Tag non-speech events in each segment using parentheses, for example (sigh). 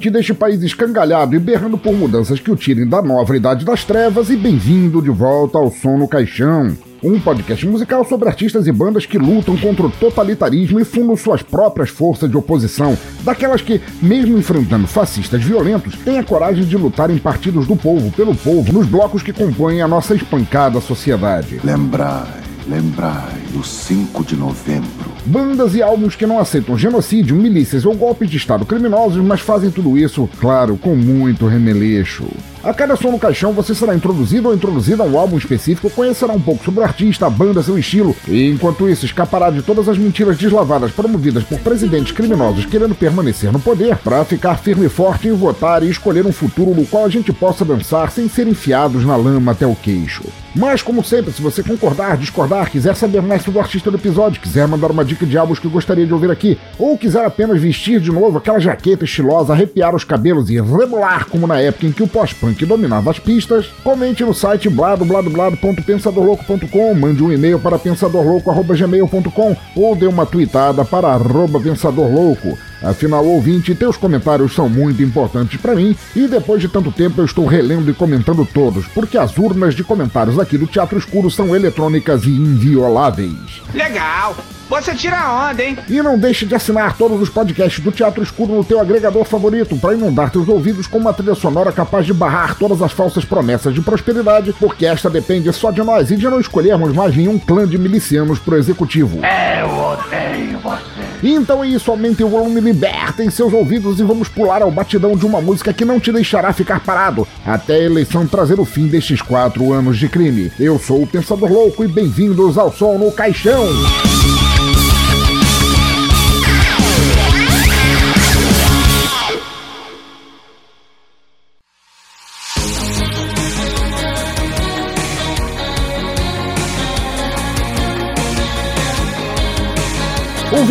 Ouvinte deste país escangalhado e berrando por mudanças que o tirem da nova idade das trevas e bem-vindo de volta ao Som no Caixão. Um podcast musical sobre artistas e bandas que lutam contra o totalitarismo e fundam suas próprias forças de oposição, daquelas que, mesmo enfrentando fascistas violentos, têm a coragem de lutar em partidos do povo, pelo povo, nos blocos que compõem a nossa espancada sociedade. Lembrai, lembrai, o 5 de novembro. Bandas e álbuns que não aceitam genocídio, milícias ou golpes de Estado criminosos, mas fazem tudo isso, claro, com muito remeleixo. A cada som no caixão você será introduzido ou introduzida a um álbum específico, conhecerá um pouco sobre o artista, a banda, seu estilo, e enquanto isso escapará de todas as mentiras deslavadas promovidas por presidentes criminosos querendo permanecer no poder, para ficar firme e forte em votar e escolher um futuro no qual a gente possa dançar sem ser enfiados na lama até o queixo. Mas, como sempre, se você concordar, discordar, quiser saber mais sobre o artista do episódio, quiser mandar uma dica de álbuns que gostaria de ouvir aqui, ou quiser apenas vestir de novo aquela jaqueta estilosa, arrepiar os cabelos e rebolar como na época em que o pós-punk dominava as pistas, comente no site bladobladoblado.pensadorlouco.com, mande um e-mail para pensadorlouco.gmail.com ou dê uma tweetada para arroba pensadorlouco. Afinal, ouvinte, teus comentários são muito importantes para mim e depois de tanto tempo eu estou relendo e comentando todos, porque as urnas de comentários aqui do Teatro Escuro são eletrônicas e invioláveis. Legal! Você tira a onda, hein? E não deixe de assinar todos os podcasts do Teatro Escuro no teu agregador favorito para inundar teus ouvidos com uma trilha sonora capaz de barrar todas as falsas promessas de prosperidade, porque esta depende só de nós e de não escolhermos mais nenhum clã de milicianos pro executivo. Eu odeio você. Então é isso, aumentem o volume, libertem seus ouvidos e vamos pular ao batidão de uma música que não te deixará ficar parado até a eleição trazer o fim destes quatro anos de crime. Eu sou o Pensador Louco e bem-vindos ao Sol no Caixão.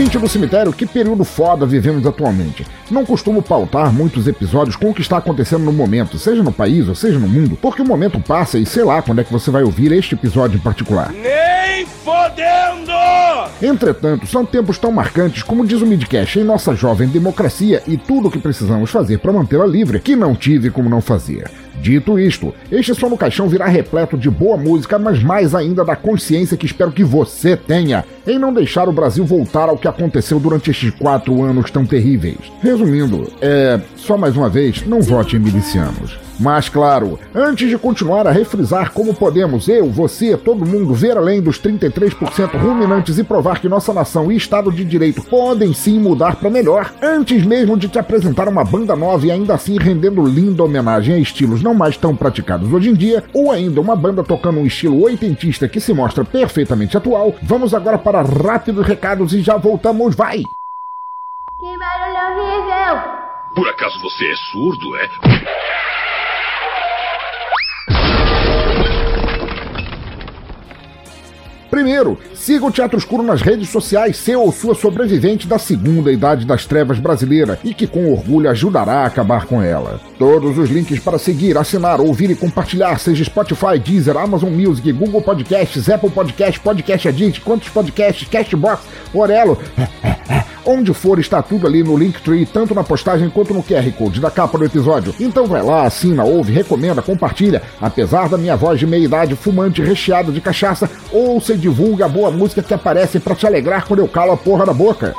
Do cemitério, que período foda vivemos atualmente. Não costumo pautar muitos episódios com o que está acontecendo no momento, seja no país ou seja no mundo, porque o momento passa e sei lá quando é que você vai ouvir este episódio em particular. Nem fodendo! Entretanto, são tempos tão marcantes, como diz o Midcast, em nossa jovem democracia e tudo o que precisamos fazer para mantê-la livre, que não tive como não fazer. Dito isto, este som no caixão virá repleto de boa música, mas mais ainda da consciência que espero que você tenha em não deixar o Brasil voltar ao que aconteceu durante estes quatro anos tão terríveis. Resumindo, é. Só mais uma vez, não vote em milicianos. Mas claro, antes de continuar a refrisar como podemos eu, você, todo mundo ver além dos 33% ruminantes e provar que nossa nação e Estado de Direito podem sim mudar para melhor, antes mesmo de te apresentar uma banda nova e ainda assim rendendo linda homenagem a estilos não mais tão praticados hoje em dia, ou ainda uma banda tocando um estilo oitentista que se mostra perfeitamente atual, vamos agora para rápidos recados e já voltamos, vai! Que barulho horrível! Por acaso você é surdo, é? Primeiro, siga o Teatro Escuro nas redes sociais, seu ou sua sobrevivente da segunda idade das trevas brasileira e que com orgulho ajudará a acabar com ela. Todos os links para seguir, assinar, ouvir e compartilhar, seja Spotify, Deezer, Amazon Music, Google Podcasts, Apple Podcasts, Podcast Addict, quantos podcasts, Castbox, Orelo, (laughs) onde for está tudo ali no Linktree, tanto na postagem quanto no QR Code da capa do episódio. Então vai lá, assina, ouve, recomenda, compartilha. Apesar da minha voz de meia idade fumante recheada de cachaça, ouça e divulga a boa música que aparece para te alegrar quando eu calo a porra da boca.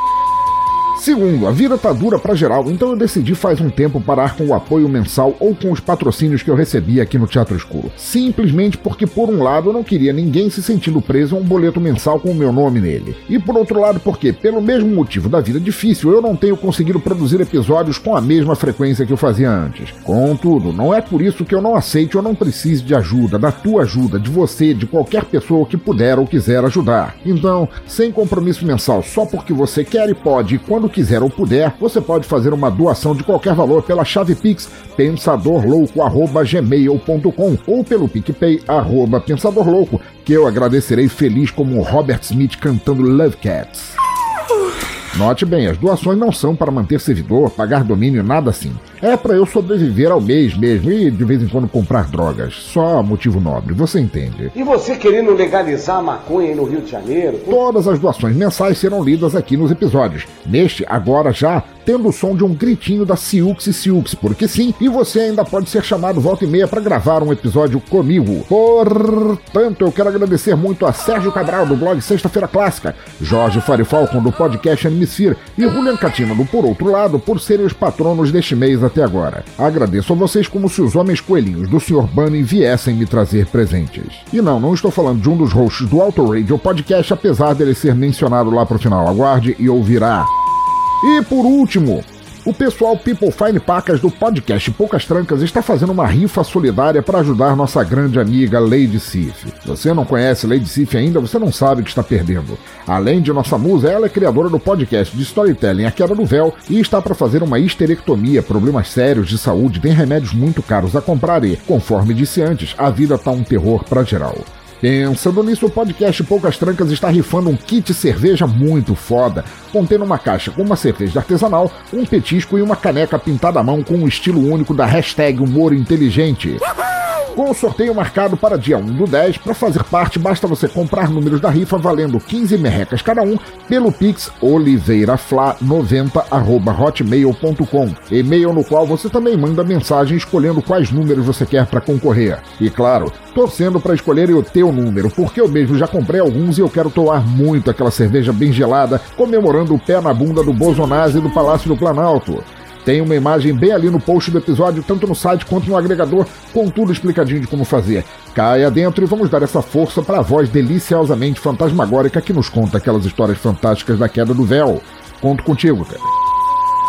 Segundo, a vida tá dura para geral, então eu decidi faz um tempo parar com o apoio mensal ou com os patrocínios que eu recebia aqui no Teatro Escuro. Simplesmente porque, por um lado, eu não queria ninguém se sentindo preso a um boleto mensal com o meu nome nele. E por outro lado, porque, pelo mesmo motivo da vida difícil, eu não tenho conseguido produzir episódios com a mesma frequência que eu fazia antes. Contudo, não é por isso que eu não aceite ou não precise de ajuda, da tua ajuda, de você, de qualquer pessoa que puder ou quiser ajudar. Então, sem compromisso mensal, só porque você quer e pode, e quando quiser ou puder, você pode fazer uma doação de qualquer valor pela chave Pix pensadorlouco@gmail.com ou pelo PicPay arroba pensadorlouco, que eu agradecerei feliz como o Robert Smith cantando Love Cats. Note bem, as doações não são para manter servidor, pagar domínio, nada assim. É para eu sobreviver ao mês mesmo e de vez em quando comprar drogas. Só motivo nobre, você entende. E você querendo legalizar a maconha aí no Rio de Janeiro? Todas as doações mensais serão lidas aqui nos episódios. Neste, agora já, tendo o som de um gritinho da Siux e Siux, porque sim, e você ainda pode ser chamado volta e meia para gravar um episódio comigo. Portanto, eu quero agradecer muito a Sérgio Cabral, do blog Sexta-feira Clássica, Jorge Farifalcon, do podcast Animesphere, e Julian Catino, Por Outro Lado, por serem os patronos deste mês até agora. Agradeço a vocês como se os homens coelhinhos do Sr. Bunny viessem me trazer presentes. E não, não estou falando de um dos hosts do Auto Radio Podcast, apesar dele ser mencionado lá pro final. Aguarde e ouvirá. E por último, o pessoal People Fine Pacas do podcast Poucas Trancas está fazendo uma rifa solidária para ajudar nossa grande amiga Lady Sif. Você não conhece Lady Sif ainda, você não sabe o que está perdendo. Além de nossa musa, ela é criadora do podcast de storytelling A Queda do Véu e está para fazer uma histerectomia, problemas sérios de saúde, tem remédios muito caros a comprar e, conforme disse antes, a vida tá um terror para geral. Pensando nisso, o podcast Poucas Trancas está rifando um kit cerveja muito foda, contendo uma caixa com uma cerveja artesanal, um petisco e uma caneca pintada à mão com um estilo único da hashtag Humor Inteligente. Com o sorteio marcado para dia 1 do 10, para fazer parte basta você comprar números da rifa valendo 15 merrecas cada um pelo Pix oliveirafla90@hotmail.com, e-mail no qual você também manda mensagem escolhendo quais números você quer para concorrer. E claro, torcendo para escolherem o teu número, porque eu mesmo já comprei alguns e eu quero tomar muito aquela cerveja bem gelada, comemorando o pé na bunda do Bolsonaro e do Palácio do Planalto. Tem uma imagem bem ali no post do episódio, tanto no site quanto no agregador, com tudo explicadinho de como fazer. Caia dentro e vamos dar essa força para a voz deliciosamente fantasmagórica que nos conta aquelas histórias fantásticas da queda do véu. Conto contigo, cara.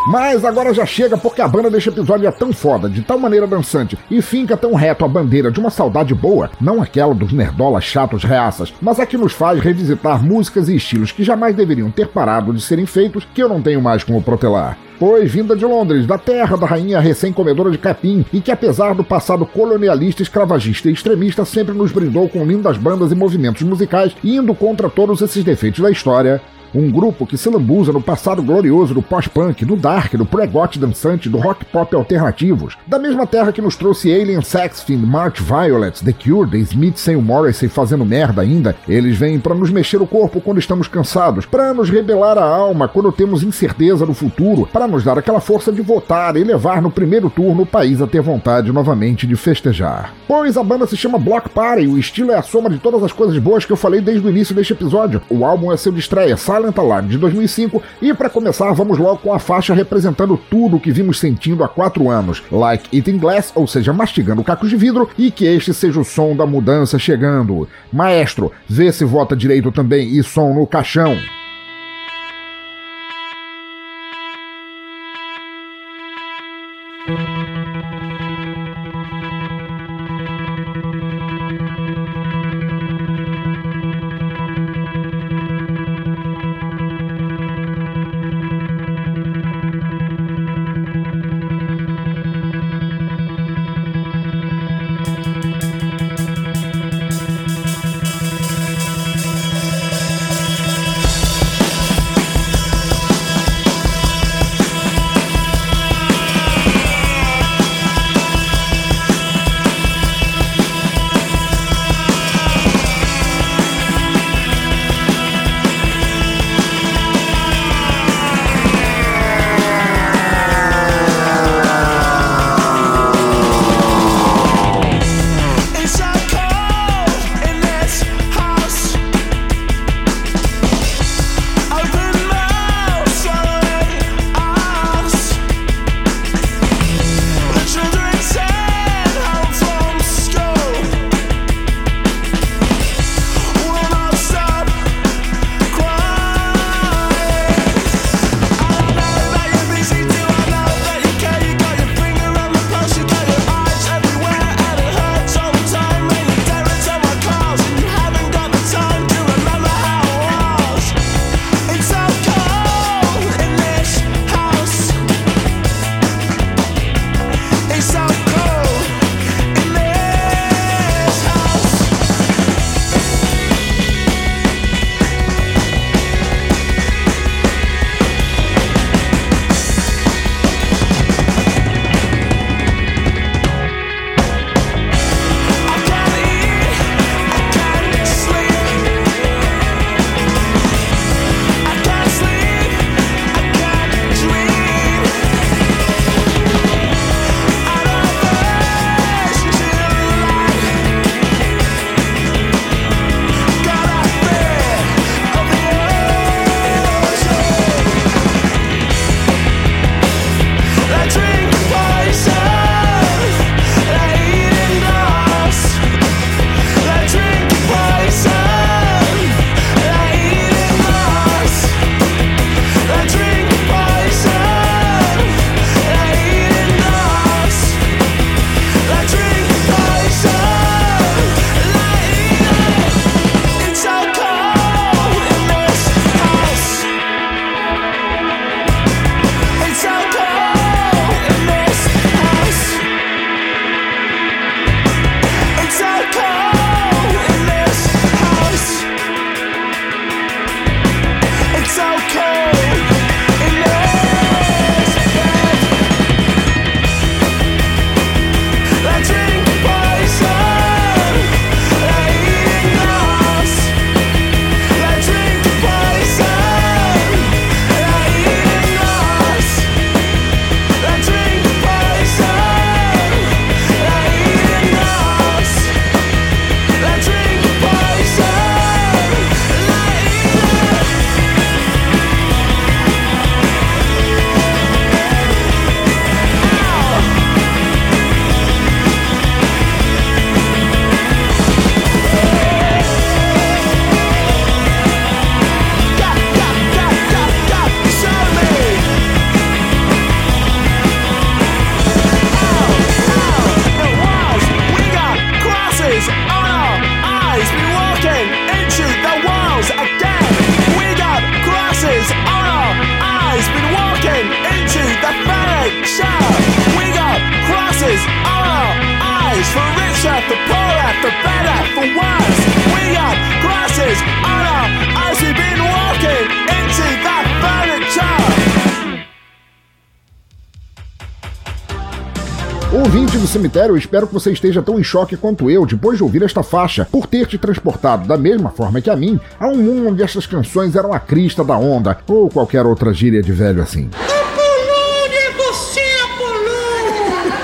Mas agora já chega porque a banda deste episódio é tão foda, de tal maneira dançante, e finca tão reto a bandeira de uma saudade boa, não aquela dos nerdolas chatos reaças, mas a que nos faz revisitar músicas e estilos que jamais deveriam ter parado de serem feitos, que eu não tenho mais como protelar. Pois vinda de Londres, da terra da rainha recém-comedora de capim, e que apesar do passado colonialista, escravagista e extremista, sempre nos brindou com lindas bandas e movimentos musicais, indo contra todos esses defeitos da história, um grupo que se lambuza no passado glorioso do pós-punk, do dark, do pregote dançante, do rock pop alternativos. Da mesma terra que nos trouxe Alien Sex Fiend, March Violet, The Cure, The Smiths sem o Morrissey fazendo merda ainda, eles vêm para nos mexer o corpo quando estamos cansados, para nos rebelar a alma quando temos incerteza do futuro, para nos dar aquela força de votar e levar no primeiro turno o país a ter vontade novamente de festejar. Pois a banda se chama Block Party, o estilo é a soma de todas as coisas boas que eu falei desde o início deste episódio. O álbum é seu de estreia, Talent Alarm de 2005. E para começar, vamos logo com a faixa representando tudo o que vimos sentindo há quatro anos, like Eating Glass, ou seja, mastigando cacos de vidro, e que este seja o som da mudança chegando. Maestro, vê se vota direito também e som no caixão. thank cemitério, espero que você esteja tão em choque quanto eu depois de ouvir esta faixa, por ter te transportado da mesma forma que a mim a um mundo onde estas canções eram a crista da onda, ou qualquer outra gíria de velho assim.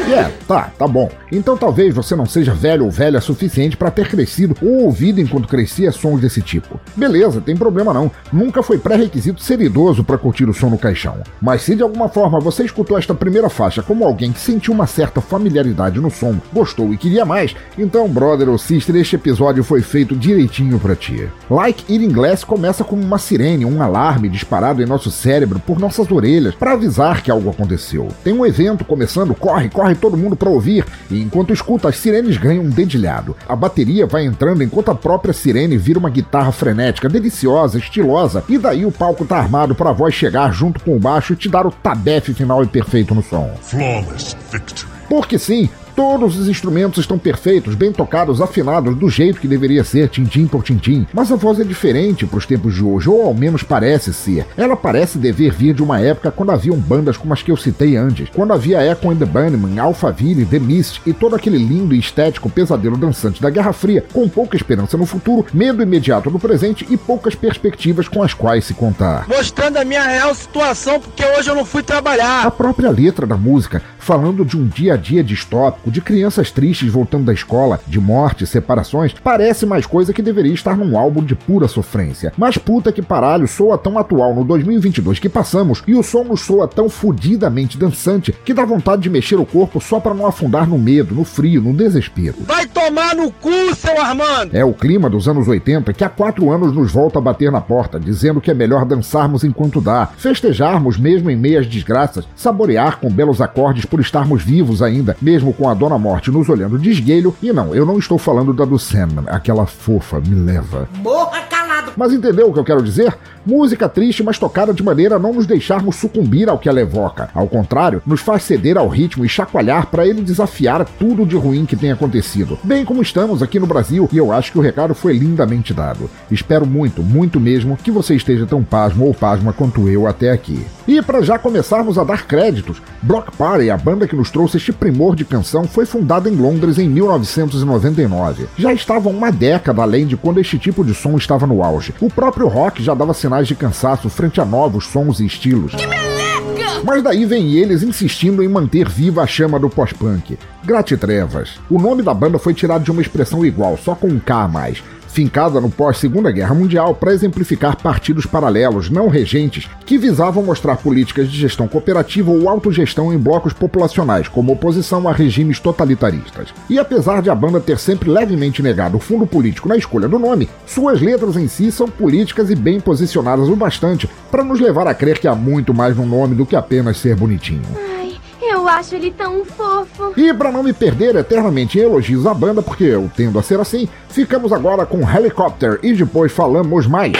É, tá, tá bom. Então talvez você não seja velho ou velha suficiente para ter crescido ou ouvido enquanto crescia sons desse tipo. Beleza, tem problema não. Nunca foi pré-requisito ser idoso para curtir o som no caixão. Mas se de alguma forma você escutou esta primeira faixa como alguém que sentiu uma certa familiaridade no som, gostou e queria mais, então, brother ou sister, este episódio foi feito direitinho para ti. Like Eating Glass começa como uma sirene, um alarme disparado em nosso cérebro por nossas orelhas para avisar que algo aconteceu. Tem um evento começando, corre, corre todo mundo para ouvir, e enquanto escuta, as sirenes ganham um dedilhado. A bateria vai entrando enquanto a própria sirene vira uma guitarra frenética, deliciosa, estilosa, e daí o palco tá armado para a voz chegar junto com o baixo e te dar o tabefe final e perfeito no som. Flawless victory. Porque sim, Todos os instrumentos estão perfeitos, bem tocados, afinados, do jeito que deveria ser, tintim por tintim. Mas a voz é diferente para os tempos de hoje, ou ao menos parece ser. Ela parece dever vir de uma época quando haviam bandas como as que eu citei antes, quando havia Echo and the Bunnymen, Alphaville, The Mist e todo aquele lindo e estético pesadelo dançante da Guerra Fria, com pouca esperança no futuro, medo imediato no presente e poucas perspectivas com as quais se contar. Mostrando a minha real situação, porque hoje eu não fui trabalhar. A própria letra da música, falando de um dia a dia distópico, de crianças tristes voltando da escola, de morte, separações, parece mais coisa que deveria estar num álbum de pura sofrência. Mas puta que paralho, soa tão atual no 2022 que passamos e o som nos soa tão fudidamente dançante que dá vontade de mexer o corpo só para não afundar no medo, no frio, no desespero. Vai tomar no cu, seu Armando! É o clima dos anos 80 que há quatro anos nos volta a bater na porta, dizendo que é melhor dançarmos enquanto dá, festejarmos mesmo em meias desgraças, saborear com belos acordes por estarmos vivos ainda, mesmo com a Dona Morte nos olhando de esguelho. E não, eu não estou falando da do Sandman, aquela fofa, me leva. Morra calado! Mas entendeu o que eu quero dizer? Música triste, mas tocada de maneira a não nos deixarmos sucumbir ao que ela evoca. Ao contrário, nos faz ceder ao ritmo e chacoalhar para ele desafiar tudo de ruim que tem acontecido. Bem como estamos aqui no Brasil, e eu acho que o recado foi lindamente dado. Espero muito, muito mesmo, que você esteja tão pasmo ou pasma quanto eu até aqui. E para já começarmos a dar créditos, Block Party, a banda que nos trouxe este primor de canção, foi fundada em Londres em 1999. Já estava uma década além de quando este tipo de som estava no auge. O próprio rock já dava sinais de cansaço frente a novos sons e estilos. Mas daí vem eles insistindo em manter viva a chama do pós-punk. Gratitrevas. O nome da banda foi tirado de uma expressão igual, só com um K a mais fincada no pós-Segunda Guerra Mundial para exemplificar partidos paralelos não regentes que visavam mostrar políticas de gestão cooperativa ou autogestão em blocos populacionais, como oposição a regimes totalitaristas. E apesar de a banda ter sempre levemente negado o fundo político na escolha do nome, suas letras em si são políticas e bem posicionadas o bastante para nos levar a crer que há muito mais no nome do que apenas ser bonitinho. Eu acho ele tão fofo. E para não me perder eternamente em elogios à banda, porque eu tendo a ser assim, ficamos agora com Helicopter e depois falamos mais.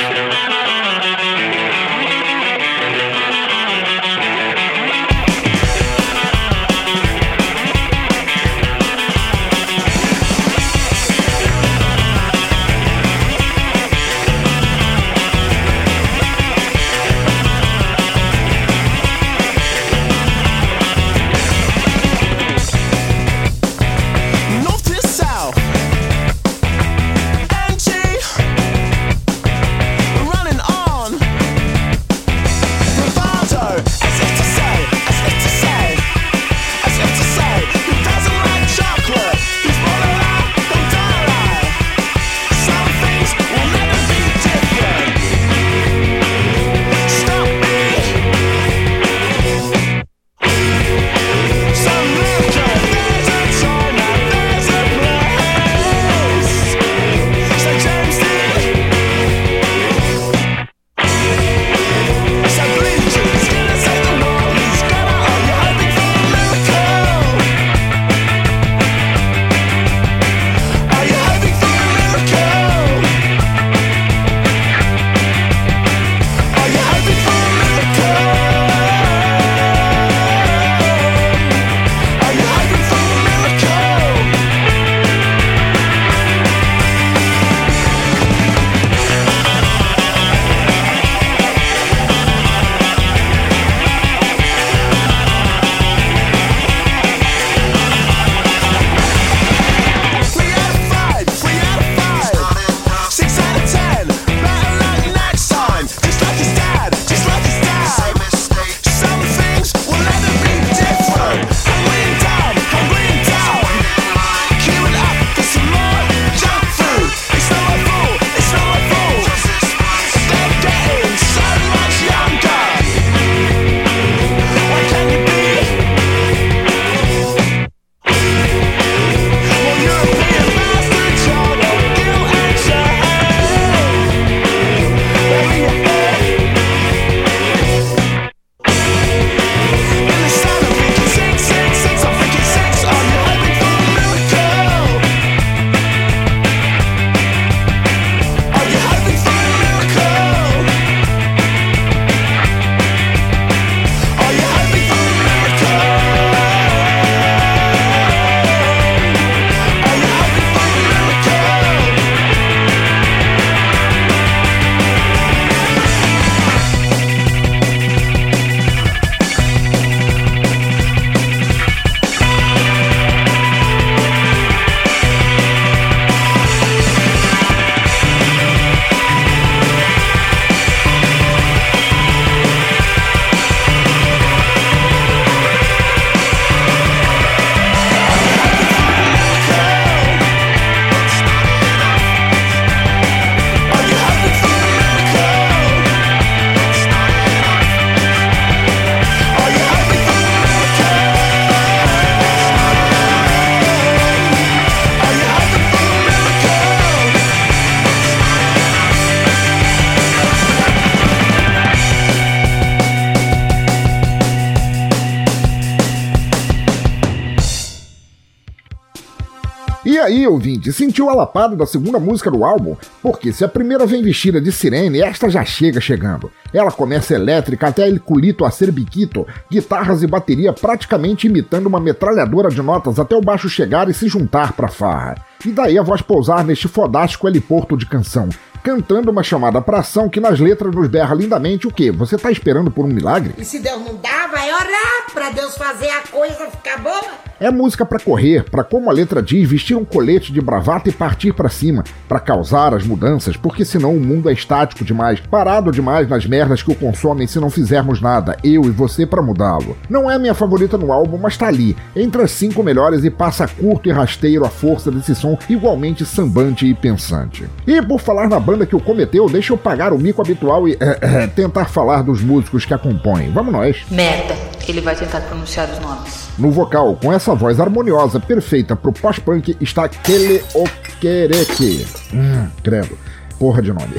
Aí, ouvinte, sentiu a lapada da segunda música do álbum? Porque se a primeira vem vestida de sirene, esta já chega chegando. Ela começa elétrica até el culito a ser biquito, guitarras e bateria praticamente imitando uma metralhadora de notas até o baixo chegar e se juntar pra farra. E daí a voz pousar neste fodástico heliporto de canção, cantando uma chamada pra ação que nas letras nos berra lindamente o quê? Você tá esperando por um milagre? E se Deus não dá, vai orar pra Deus fazer a coisa ficar boa. É música pra correr, pra como a letra diz, vestir um colete de bravata e partir pra cima, pra causar as mudanças, porque senão o mundo é estático demais, parado demais nas merdas que o consomem se não fizermos nada, eu e você pra mudá-lo. Não é a minha favorita no álbum, mas tá ali, entre as cinco melhores e passa curto e rasteiro a força desse som igualmente sambante e pensante. E por falar na banda que o cometeu, deixa eu pagar o mico habitual e é, é, tentar falar dos músicos que a compõem. Vamos nós. Merda, ele vai tentar pronunciar os nomes. No vocal, com essa voz harmoniosa perfeita pro pós-punk, está Kele Okereke. Hum, credo. Porra de nome.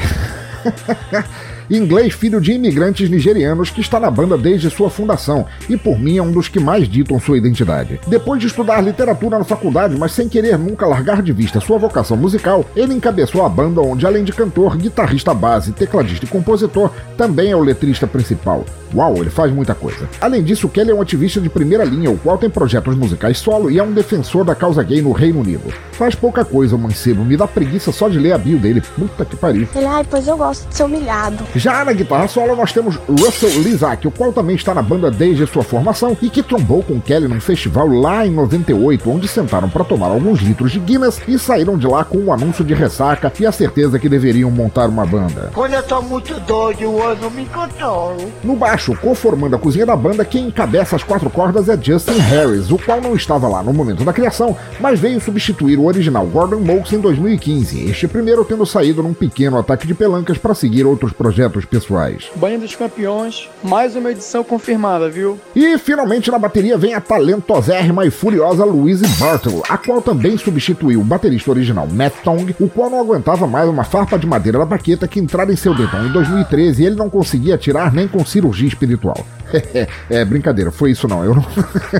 (laughs) Inglês, filho de imigrantes nigerianos que está na banda desde sua fundação e, por mim, é um dos que mais ditam sua identidade. Depois de estudar literatura na faculdade, mas sem querer nunca largar de vista sua vocação musical, ele encabeçou a banda onde, além de cantor, guitarrista base, tecladista e compositor, também é o letrista principal. Uau, ele faz muita coisa. Além disso, Kelly é um ativista de primeira linha, o qual tem projetos musicais solo e é um defensor da causa gay no Reino Unido. Faz pouca coisa, mancebo, me dá preguiça só de ler a bio dele. Puta que pariu. Ele, ai, pois eu gosto de ser humilhado. Já na guitarra solo nós temos Russell Lizak, o qual também está na banda desde sua formação e que trombou com Kelly num festival lá em 98, onde sentaram para tomar alguns litros de Guinness e saíram de lá com um anúncio de ressaca e a certeza que deveriam montar uma banda. Quando eu tô muito doido, eu não me controlo. No baixo, conformando a cozinha da banda, quem encabeça as quatro cordas é Justin Harris, o qual não estava lá no momento da criação, mas veio substituir o original Gordon Moakes em 2015, este primeiro tendo saído num pequeno ataque de pelancas para seguir outros projetos pessoais. Banho dos Campeões, mais uma edição confirmada, viu? E finalmente na bateria vem a talentosérrima e furiosa Louise Bartle, a qual também substituiu o baterista original Matt Tong, o qual não aguentava mais uma farpa de madeira da baqueta que entrara em seu dedão em 2013 e ele não conseguia tirar nem com cirurgia espiritual. (laughs) é, brincadeira, foi isso não. Eu não,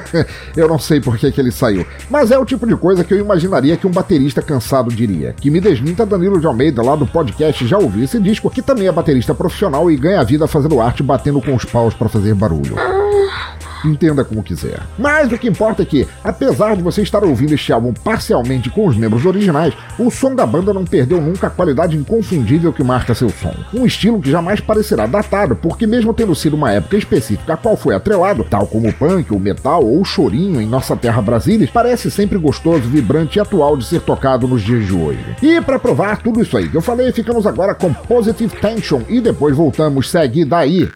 (laughs) eu não sei por que, que ele saiu. Mas é o tipo de coisa que eu imaginaria que um baterista cansado diria. Que me desminta Danilo de Almeida lá do podcast já ouviu esse disco, que também é baterista profissional e ganha vida fazendo arte batendo com os paus para fazer barulho. Entenda como quiser. Mas o que importa é que, apesar de você estar ouvindo este álbum parcialmente com os membros originais, o som da banda não perdeu nunca a qualidade inconfundível que marca seu som. Um estilo que jamais parecerá datado, porque mesmo tendo sido uma época específica a qual foi atrelado, tal como o punk, o metal ou o chorinho em nossa terra Brasília, parece sempre gostoso, vibrante e atual de ser tocado nos dias de hoje. E para provar tudo isso aí que eu falei, ficamos agora com Positive Tension e depois voltamos, segue daí.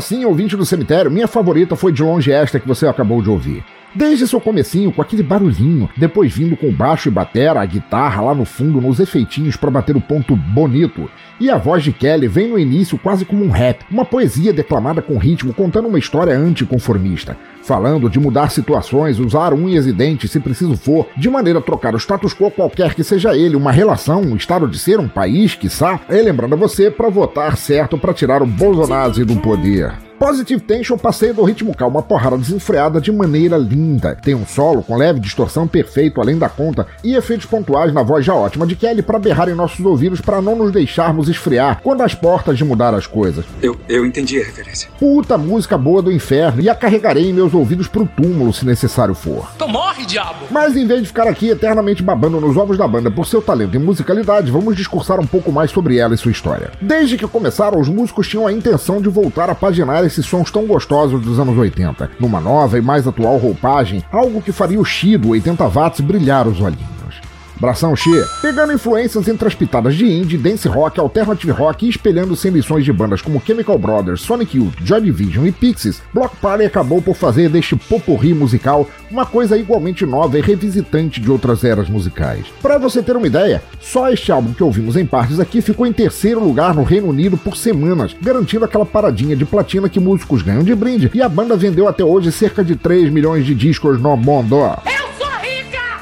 Agora sim, ouvinte do cemitério, minha favorita foi de longe esta que você acabou de ouvir. Desde seu comecinho, com aquele barulhinho, depois vindo com baixo e batera, a guitarra lá no fundo, nos efeitinhos para bater o ponto bonito. E a voz de Kelly vem no início quase como um rap, uma poesia declamada com ritmo, contando uma história anticonformista. Falando de mudar situações, usar unhas e dentes se preciso for, de maneira a trocar o status quo qualquer que seja ele, uma relação, um estado de ser, um país, quiçá, e lembrando a você para votar certo para tirar o Bolsonaro do poder. Positive Tension passeia do ritmo calmo uma porrada desenfreada de maneira linda. Tem um solo com leve distorção perfeito além da conta e efeitos pontuais na voz já ótima de Kelly para berrar em nossos ouvidos para não nos deixarmos esfriar quando as portas de mudar as coisas. Eu, eu entendi a referência. Puta música boa do inferno e a carregarei em meus ouvidos pro túmulo se necessário for. Então morre, diabo! Mas em vez de ficar aqui eternamente babando nos ovos da banda por seu talento e musicalidade, vamos discursar um pouco mais sobre ela e sua história. Desde que começaram, os músicos tinham a intenção de voltar a paginar esses sons tão gostosos dos anos 80, numa nova e mais atual roupagem, algo que faria o Shido 80 watts brilhar os olhinhos. Bração Xê, pegando influências entre as pitadas de indie, dance rock, alternative rock e espelhando-se em lições de bandas como Chemical Brothers, Sonic Youth, Joy Division e Pixies, Block Party acabou por fazer deste poporri musical uma coisa igualmente nova e revisitante de outras eras musicais. Para você ter uma ideia, só este álbum que ouvimos em partes aqui ficou em terceiro lugar no Reino Unido por semanas, garantindo aquela paradinha de platina que músicos ganham de brinde, e a banda vendeu até hoje cerca de 3 milhões de discos no mundo. É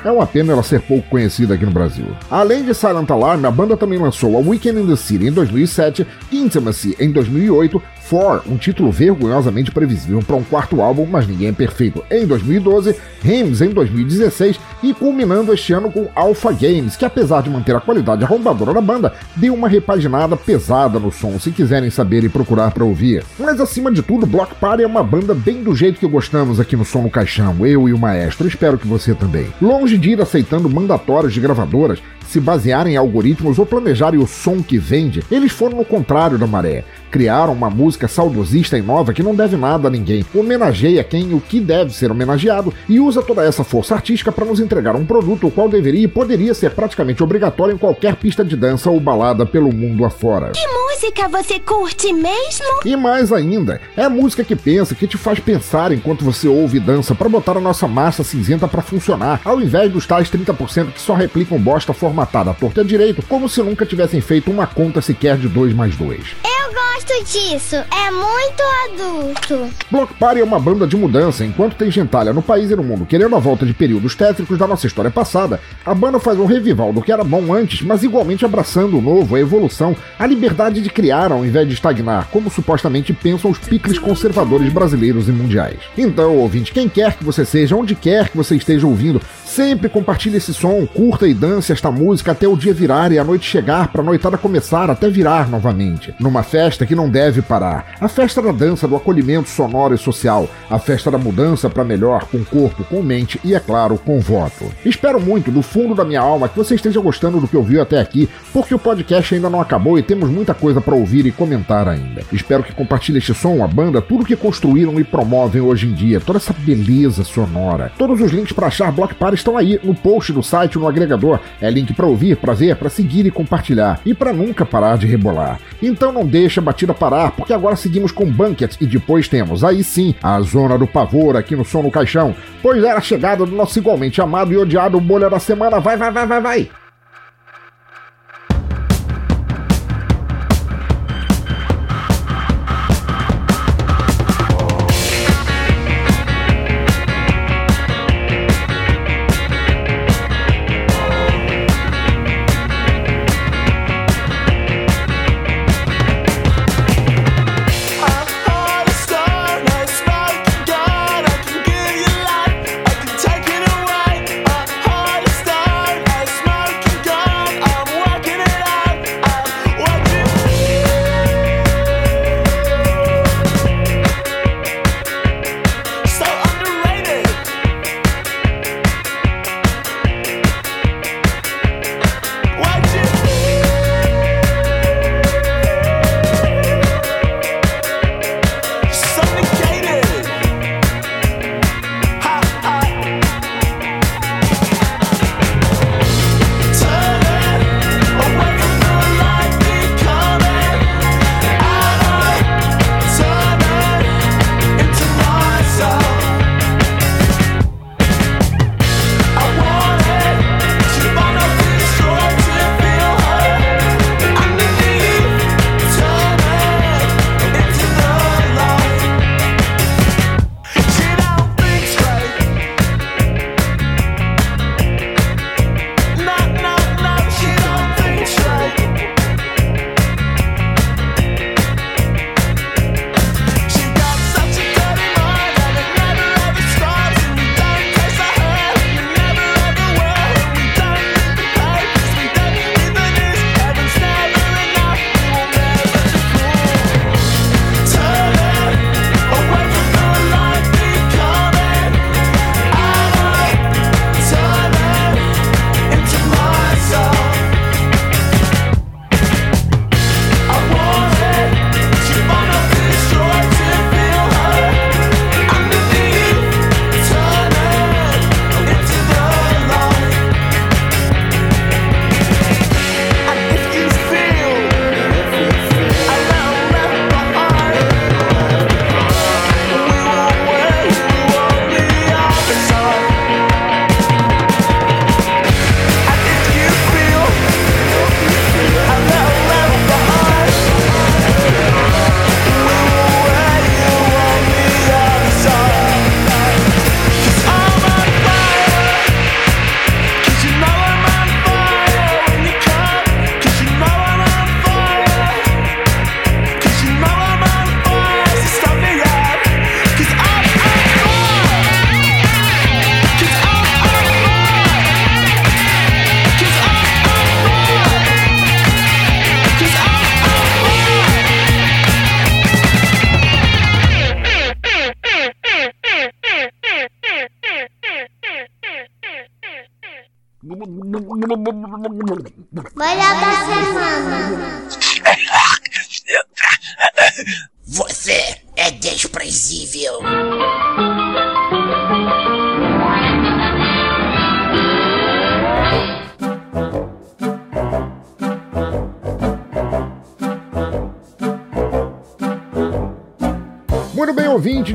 uma pena ela ser pouco conhecida aqui no Brasil. Além de Silent Alarm, a banda também lançou A Weekend in the City em 2007, Intimacy em 2008, For, um título vergonhosamente previsível para um quarto álbum, mas ninguém é perfeito, em 2012, Hymns em 2016 e culminando este ano com Alpha Games, que apesar de manter a qualidade arrombadora da banda, deu uma repaginada pesada no som, se quiserem saber e procurar para ouvir. Mas acima de tudo, Block Party é uma banda bem do jeito que gostamos aqui no Som no Caixão, eu e o Maestro, espero que você também. Longe de ir aceitando mandatórios de gravadoras, se basearem em algoritmos ou planejarem o som que vende, eles foram no contrário da maré. Criaram uma música saudosista e nova que não deve nada a ninguém, homenageia quem o que deve ser homenageado e usa toda essa força artística para nos entregar um produto o qual deveria e poderia ser praticamente obrigatório em qualquer pista de dança ou balada pelo mundo afora. Que música você curte mesmo? E mais ainda, é a música que pensa, que te faz pensar enquanto você ouve e dança para botar a nossa massa cinzenta para funcionar, ao invés dos tais 30% que só replicam bosta formatada à torta direito, como se nunca tivessem feito uma conta sequer de 2 mais 2. Eu gosto disso, é muito adulto. Block Party é uma banda de mudança, enquanto tem gentalha no país e no mundo querendo a volta de períodos tétricos da nossa história passada, a banda faz um revival do que era bom antes, mas igualmente abraçando o novo, a evolução, a liberdade de criar ao invés de estagnar, como supostamente pensam os picles conservadores brasileiros e mundiais. Então, ouvinte, quem quer que você seja, onde quer que você esteja ouvindo, sempre compartilhe esse som, curta e dance esta música até o dia virar e a noite chegar para a noitada começar até virar novamente. Numa festa que não deve parar. A festa da dança, do acolhimento sonoro e social. A festa da mudança para melhor, com corpo, com mente e, é claro, com voto. Espero muito, do fundo da minha alma, que você esteja gostando do que ouviu até aqui, porque o podcast ainda não acabou e temos muita coisa para ouvir e comentar ainda. Espero que compartilhe este som, a banda, tudo que construíram e promovem hoje em dia, toda essa beleza sonora. Todos os links para achar Block Party estão aí no post do site, no agregador. É link para ouvir, para ver, para seguir e compartilhar. E para nunca parar de rebolar. Então não deixa a batida parar, porque agora seguimos com Bunkets e depois temos, aí sim, a Zona do Pavor aqui no Som no Caixão. Pois era a chegada do nosso igualmente amado e odiado Bolha da Semana. Vai, vai, vai, vai, vai!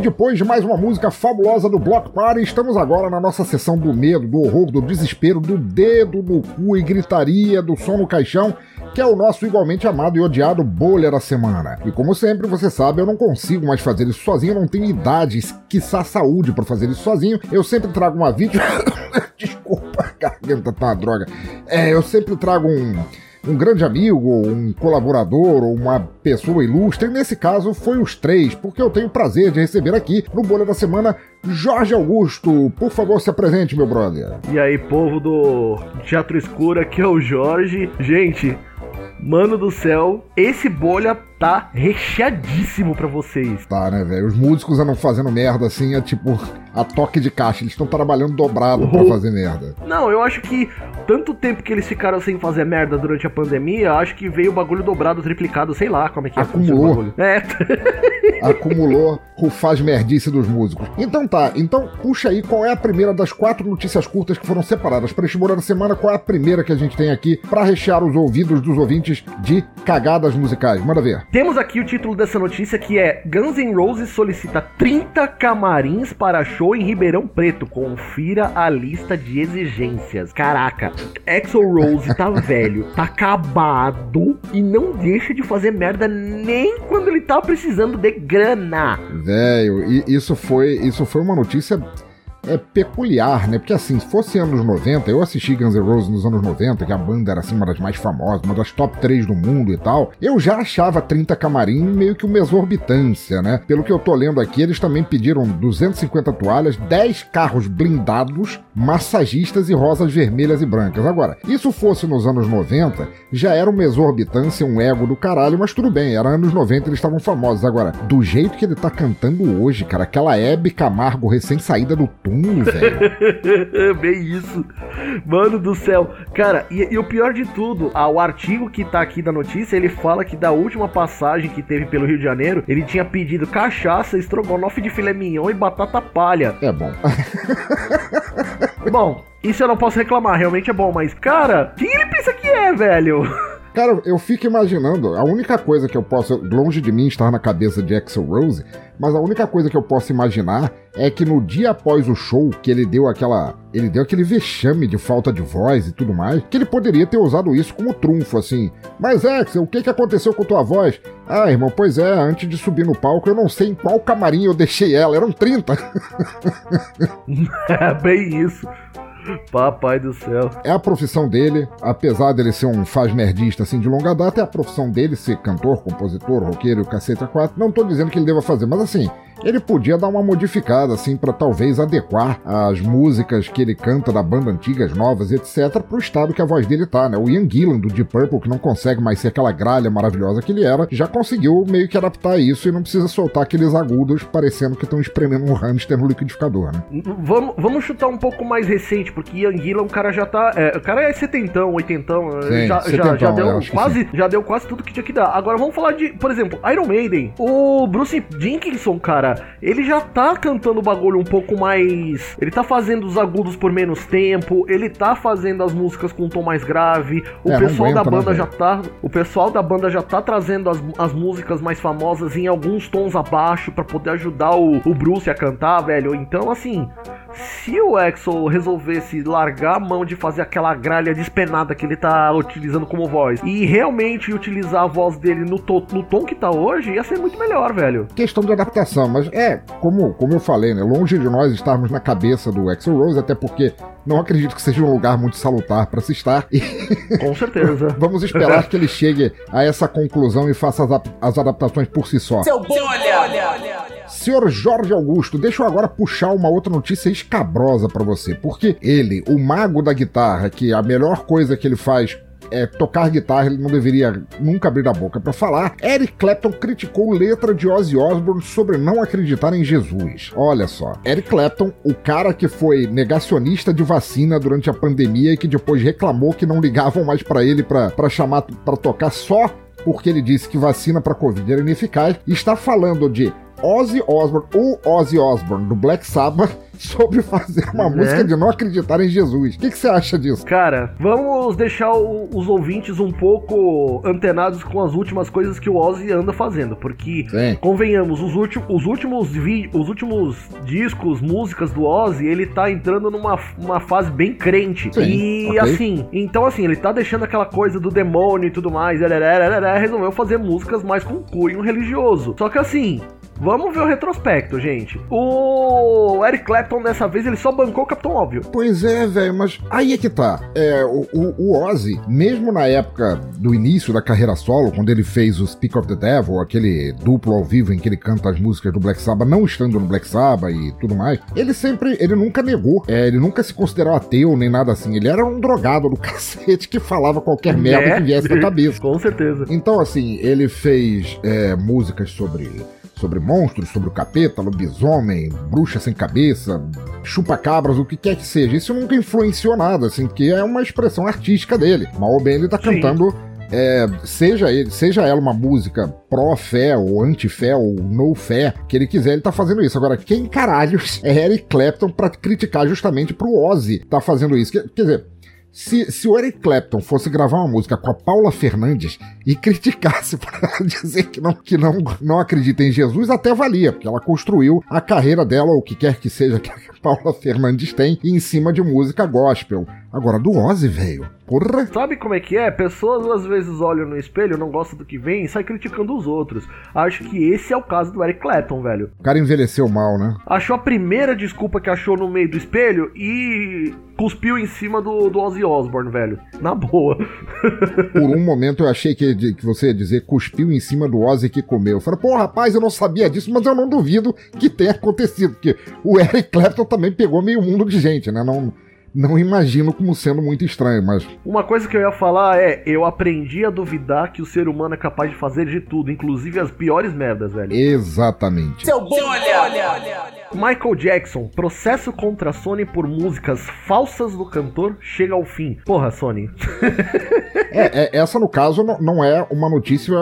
Depois de mais uma música fabulosa do Block Party, estamos agora na nossa sessão do medo, do horror, do desespero, do dedo no cu e gritaria, do som no caixão, que é o nosso igualmente amado e odiado bolha da semana. E como sempre, você sabe, eu não consigo mais fazer isso sozinho, eu não tenho idade, quiçá saúde para fazer isso sozinho. Eu sempre trago uma vídeo. (coughs) Desculpa, a garganta tá uma droga. É, eu sempre trago um um grande amigo, um colaborador ou uma pessoa ilustre. Nesse caso, foi os três, porque eu tenho o prazer de receber aqui no Bolha da Semana Jorge Augusto. Por favor, se apresente, meu brother. E aí, povo do Teatro Escuro, aqui é o Jorge. Gente, mano do céu, esse bolha tá recheadíssimo pra vocês. Tá, né, velho? Os músicos andam fazendo merda assim, é tipo a toque de caixa. Eles estão trabalhando dobrado pra fazer merda. Não, eu acho que tanto tempo que eles ficaram sem fazer merda durante a pandemia, acho que veio o bagulho dobrado, triplicado, sei lá como é que é. Acumulou. É. (laughs) Acumulou o faz merdice dos músicos. Então tá, então puxa aí qual é a primeira das quatro notícias curtas que foram separadas para este Morar da Semana. Qual é a primeira que a gente tem aqui para rechear os ouvidos dos ouvintes de cagadas musicais? Manda ver. Temos aqui o título dessa notícia que é Guns N' Roses solicita 30 camarins para show em Ribeirão Preto. Confira a lista de exigências. Caraca, Axel Rose tá (laughs) velho, tá acabado e não deixa de fazer merda nem quando ele tá precisando de grana. Velho, isso foi, isso foi uma notícia é peculiar, né? Porque assim, se fosse anos 90, eu assisti Guns N' Roses nos anos 90, que a banda era assim uma das mais famosas, uma das top 3 do mundo e tal, eu já achava 30 camarim meio que uma exorbitância, né? Pelo que eu tô lendo aqui, eles também pediram 250 toalhas, 10 carros blindados, massagistas e rosas vermelhas e brancas. Agora, isso fosse nos anos 90, já era uma exorbitância, um ego do caralho, mas tudo bem, era anos 90 eles estavam famosos. Agora, do jeito que ele tá cantando hoje, cara, aquela Hebe Camargo recém-saída do túmulo, (laughs) velho. Bem isso. Mano do céu. Cara, e, e o pior de tudo, ah, o artigo que tá aqui da notícia, ele fala que da última passagem que teve pelo Rio de Janeiro, ele tinha pedido cachaça, estrogonofe de filé mignon e batata palha. É bom. (laughs) bom, isso eu não posso reclamar, realmente é bom, mas, cara, quem ele pensa que é, velho? (laughs) Cara, eu fico imaginando, a única coisa que eu posso, longe de mim estar na cabeça de Axel Rose, mas a única coisa que eu posso imaginar é que no dia após o show, que ele deu aquela. Ele deu aquele vexame de falta de voz e tudo mais, que ele poderia ter usado isso como trunfo, assim. Mas, Axel, o que, que aconteceu com tua voz? Ah, irmão, pois é, antes de subir no palco, eu não sei em qual camarim eu deixei ela, eram 30. (laughs) é bem isso. Papai do céu. É a profissão dele, apesar dele ser um faz-merdista assim de longa data, é a profissão dele ser cantor, compositor, roqueiro e o cacete a quatro. Não tô dizendo que ele deva fazer, mas assim, ele podia dar uma modificada, assim, para talvez adequar as músicas que ele canta da banda antigas, novas, etc., pro estado que a voz dele tá, né? O Ian Gillan, do Deep Purple, que não consegue mais ser aquela gralha maravilhosa que ele era, já conseguiu meio que adaptar isso e não precisa soltar aqueles agudos parecendo que estão espremendo um hamster no liquidificador, né? Vamos, vamos chutar um pouco mais recente, porque Ian Gillan, o cara já tá. É, o cara é setentão, oitentão, Sim, já, setentão, já, já, deu quase, já deu quase tudo que tinha que dar. Agora vamos falar de, por exemplo, Iron Maiden. O Bruce Dickinson, cara, ele já tá cantando o bagulho um pouco mais. Ele tá fazendo os agudos por menos tempo, ele tá fazendo as músicas com um tom mais grave. O É, pessoal aguenta, da né, banda velho? já tá. O pessoal da banda já tá trazendo as, as músicas mais famosas em alguns tons abaixo pra poder ajudar o, o Bruce a cantar, velho. Então, assim. Se o Axel resolvesse largar a mão de fazer aquela gralha despenada que ele tá utilizando como voz e realmente utilizar a voz dele no, to- no tom que tá hoje, ia ser muito melhor, velho. Questão de adaptação, mas é, como, como eu falei, né? Longe de nós estarmos na cabeça do Axel Rose, até porque não acredito que seja um lugar muito salutar para se estar. (laughs) E Com certeza. (laughs) vamos esperar (laughs) que ele chegue a essa conclusão e faça as, as adaptações por si só. Seu bolha! Senhor Jorge Augusto, deixa eu agora puxar uma outra notícia escabrosa pra você, porque ele, o mago da guitarra, que a melhor coisa que ele faz é, tocar guitarra ele não deveria nunca abrir a boca para falar. Eric Clapton criticou letra de Ozzy Osbourne sobre não acreditar em Jesus. Olha só, Eric Clapton, o cara que foi negacionista de vacina durante a pandemia e que depois reclamou que não ligavam mais para ele para chamar para tocar só porque ele disse que vacina para Covid era ineficaz, está falando de Ozzy Osbourne, o Ozzy Osbourne do Black Sabbath, (laughs) sobre fazer uma Né? música de não acreditar em Jesus. O que, que você acha disso? Cara, vamos deixar o- os ouvintes um pouco antenados com as últimas coisas que o Ozzy anda fazendo, porque Sim. convenhamos, os, ulti- os últimos vi- os últimos discos, músicas do Ozzy, ele tá entrando numa uma fase bem crente. Sim, e ok. assim, então assim, ele tá deixando aquela coisa do demônio e tudo mais, arararara, resolveu fazer músicas mais com cunho religioso. Só que assim, Vamos ver o retrospecto, gente. O Eric Clapton, dessa vez, ele só bancou o Capitão Óbvio. Pois é, velho, mas aí é que tá. É, o, o, o Ozzy, mesmo na época do início da carreira solo, quando ele fez o Speak of the Devil, aquele duplo ao vivo em que ele canta as músicas do Black Sabbath, não estando no Black Sabbath e tudo mais, ele sempre, ele nunca negou, é, ele nunca se considerou ateu nem nada assim. Ele era um drogado do (laughs) cacete que falava qualquer merda Né? que viesse na cabeça. (laughs) Com certeza. Então, assim, ele fez é, músicas sobre, sobre monstros, sobre o capeta, lobisomem, bruxa sem cabeça, chupa-cabras, o que quer que seja. Isso nunca influenciou nada, assim, que é uma expressão artística dele. Mal ou bem ele tá Sim. cantando. é, seja, ele, seja ela uma música pró-fé ou anti-fé ou no-fé, que ele quiser, ele tá fazendo isso. Agora, quem caralhos (laughs) é Eric Clapton pra criticar justamente pro Ozzy tá fazendo isso? Quer, quer dizer, se, se o Eric Clapton fosse gravar uma música com a Paula Fernandes e criticasse (laughs) para dizer que, não, que não, não acredita em Jesus, até valia, porque ela construiu a carreira dela, ou o que quer que seja que Paula Fernandes tem, em cima de música gospel. Agora, do Ozzy, velho. Porra. Sabe como é que é? Pessoas às vezes olham no espelho, não gostam do que vem e sai criticando os outros. Acho que esse é o caso do Eric Clapton, velho. O cara envelheceu mal, né? Achou a primeira desculpa que achou no meio do espelho e cuspiu em cima do, do Ozzy Osbourne, velho. Na boa. (laughs) Por um momento eu achei que, que você ia dizer cuspiu em cima do Ozzy que comeu. Eu falei, pô, rapaz, eu não sabia disso, mas eu não duvido que tenha acontecido, porque o Eric Clapton também pegou meio mundo de gente, né? Não, não imagino como sendo muito estranho, mas Uma coisa que eu ia falar é: eu aprendi a duvidar que o ser humano é capaz de fazer de tudo, inclusive as piores merdas, velho. exatamente. Seu bolha! Michael Jackson, processo contra a Sony por músicas falsas do cantor chega ao fim. Porra, Sony. É, é, essa, no caso, não, é uma notícia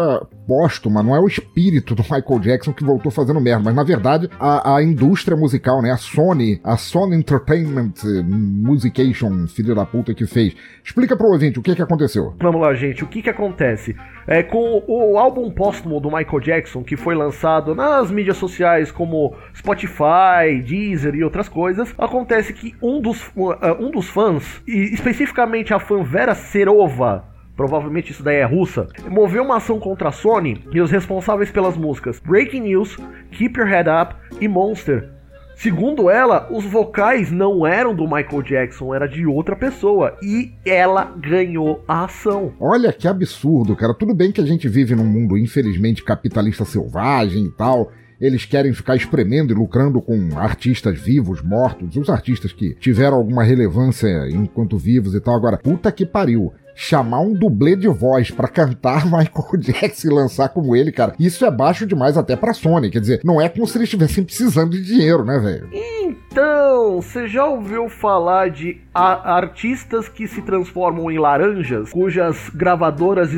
póstuma, não é o espírito do Michael Jackson que voltou fazendo merda, mas na verdade a, a indústria musical, né, a Sony, a Sony Entertainment Musication, filho da puta que fez. Explica pro ouvinte o que que aconteceu. Vamos lá, gente. O que que acontece? É, com o álbum póstumo do Michael Jackson, que foi lançado nas mídias sociais como Spotify, Deezer e outras coisas, acontece que um dos, uh, um dos fãs, e especificamente a fã Vera Serova, provavelmente isso daí é russa, moveu uma ação contra a Sony e os responsáveis pelas músicas Breaking News, Keep Your Head Up e Monster. Segundo ela, os vocais não eram do Michael Jackson, era de outra pessoa. E ela ganhou a ação. Olha que absurdo, cara. Tudo bem que a gente vive num mundo, infelizmente, capitalista selvagem e tal. Eles querem ficar espremendo e lucrando com artistas vivos, mortos, os artistas que tiveram alguma relevância enquanto vivos e tal. Agora, puta que pariu. Chamar um dublê de voz pra cantar (laughs) Michael Jackson e lançar como ele, cara, isso é baixo demais até pra Sony. Quer dizer, não é como se eles estivessem precisando de dinheiro, né, velho? Então, você já ouviu falar de artistas que se transformam em laranjas, cujas gravadoras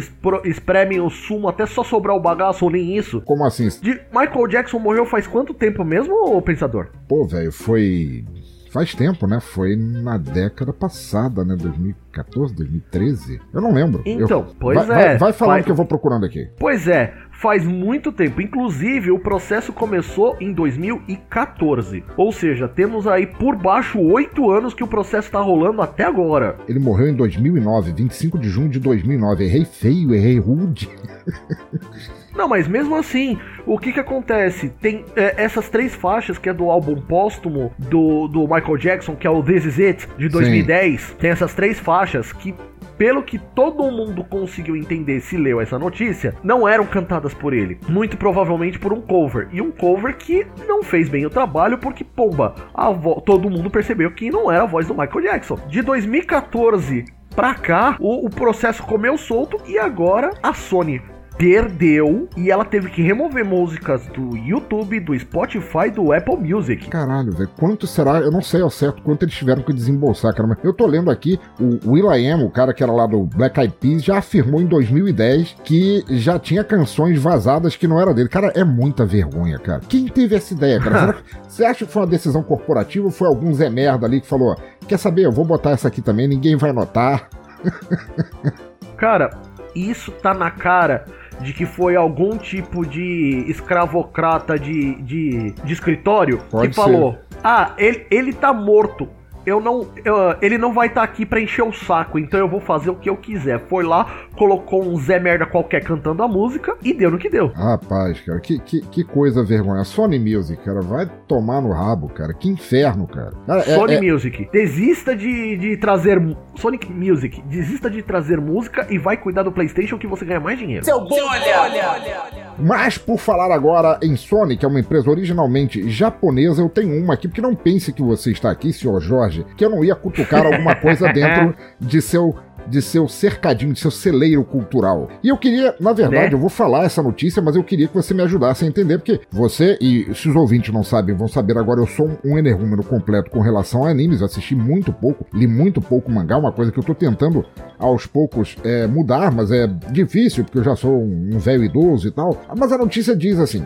espremem o sumo até só sobrar o bagaço ou nem isso? Como assim? De Michael Jackson morreu faz quanto tempo mesmo, ô pensador? Pô, velho, foi. Faz tempo, né? Foi na década passada, né? 2014, 2013? Eu não lembro. Então, eu... pois vai, é. Vai, vai falando Vai- que eu vou procurando aqui. Pois é, faz muito tempo. Inclusive, o processo começou em 2014. Ou seja, temos aí por baixo oito anos que o processo tá rolando até agora. Ele morreu em 2009, 25 de junho de 2009. Errei feio, errei rude. (laughs) Não, mas mesmo assim, o que que acontece? Tem é, essas três faixas que é do álbum póstumo do, do Michael Jackson, que é o This Is It, de 2010. Tem essas três faixas que, pelo que todo mundo conseguiu entender se leu essa notícia, não eram cantadas por ele. Muito provavelmente por um cover. E um cover que não fez bem o trabalho, porque, pomba, todo mundo percebeu que não era a voz do Michael Jackson. De 2014 pra cá, o, o processo comeu solto e agora a Sony perdeu e ela teve que remover músicas do YouTube, do Spotify, do Apple Music. Caralho, velho, quanto será? Eu não sei ao certo quanto eles tiveram que desembolsar, cara, mas eu tô lendo aqui, o Will.i.am, o cara que era lá do Black Eyed Peas, já afirmou em 2010 que já tinha canções vazadas que não era dele. Cara, é muita vergonha, cara. Quem teve essa ideia, cara? (laughs) Você acha que foi uma decisão corporativa ou foi algum Zé Merda ali que falou, quer saber, eu vou botar essa aqui também, ninguém vai notar? (laughs) cara, isso tá na cara de que foi algum tipo de escravocrata de, de, de escritório Pode que falou: Ah, ele, ele tá morto. Eu não. eu- ele não vai estar aqui pra encher o saco, então eu vou fazer o que eu quiser. Foi lá, colocou um Zé Merda qualquer cantando a música e deu no que deu. Rapaz, cara, que, que, que coisa vergonha. Sony Music, cara, vai tomar no rabo, cara. Que inferno, cara. Cara, é- Sony é- Music, desista de, de trazer. Sonic Music, desista de trazer música e vai cuidar do PlayStation que você ganha mais dinheiro. Seu bolha! Mas por falar agora em Sony, que é uma empresa originalmente japonesa, eu tenho uma aqui, porque não pense que você está aqui, senhor Jorge, que eu não ia cutucar alguma coisa (laughs) dentro de seu de seu cercadinho, de seu celeiro cultural. E eu queria, na verdade, Né? eu vou falar essa notícia, mas eu queria que você me ajudasse a entender, porque você, e se os ouvintes não sabem, vão saber agora, eu sou um energúmeno completo com relação a animes, eu assisti muito pouco, li muito pouco mangá, uma coisa que eu tô tentando aos poucos é, mudar, mas é difícil, porque eu já sou um, um velho idoso e tal. Mas a notícia diz assim: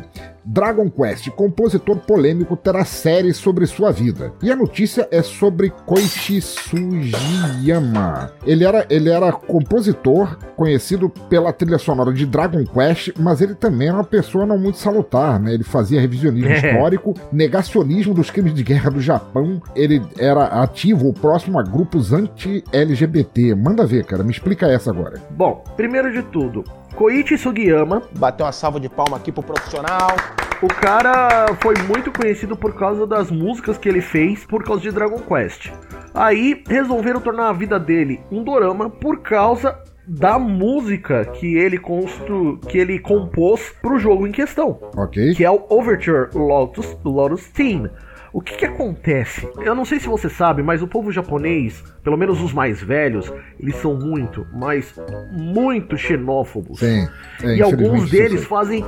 Dragon Quest, compositor polêmico, terá série sobre sua vida. E a notícia é sobre Koichi Sugiyama. Ele era, ele era compositor, conhecido pela trilha sonora de Dragon Quest, mas ele também era uma pessoa não muito salutar, né? Ele fazia revisionismo É. (laughs) histórico, negacionismo dos crimes de guerra do Japão. Ele era ativo, próximo a grupos anti-LGBT. Manda ver, cara, me explica essa agora. Bom, primeiro de tudo, Koichi Sugiyama Bateu uma salva de palma aqui pro profissional. O cara foi muito conhecido por causa das músicas que ele fez por causa de Dragon Quest. Aí resolveram tornar a vida dele um dorama por causa da música que ele constru... que ele compôs pro jogo em questão, Ok? que é o Overture Lotus, Lotus Theme. O que que acontece? Eu não sei se você sabe, mas o povo japonês, pelo menos os mais velhos, eles são muito, mas muito xenófobos. Sim. é, e alguns deles sim. fazem.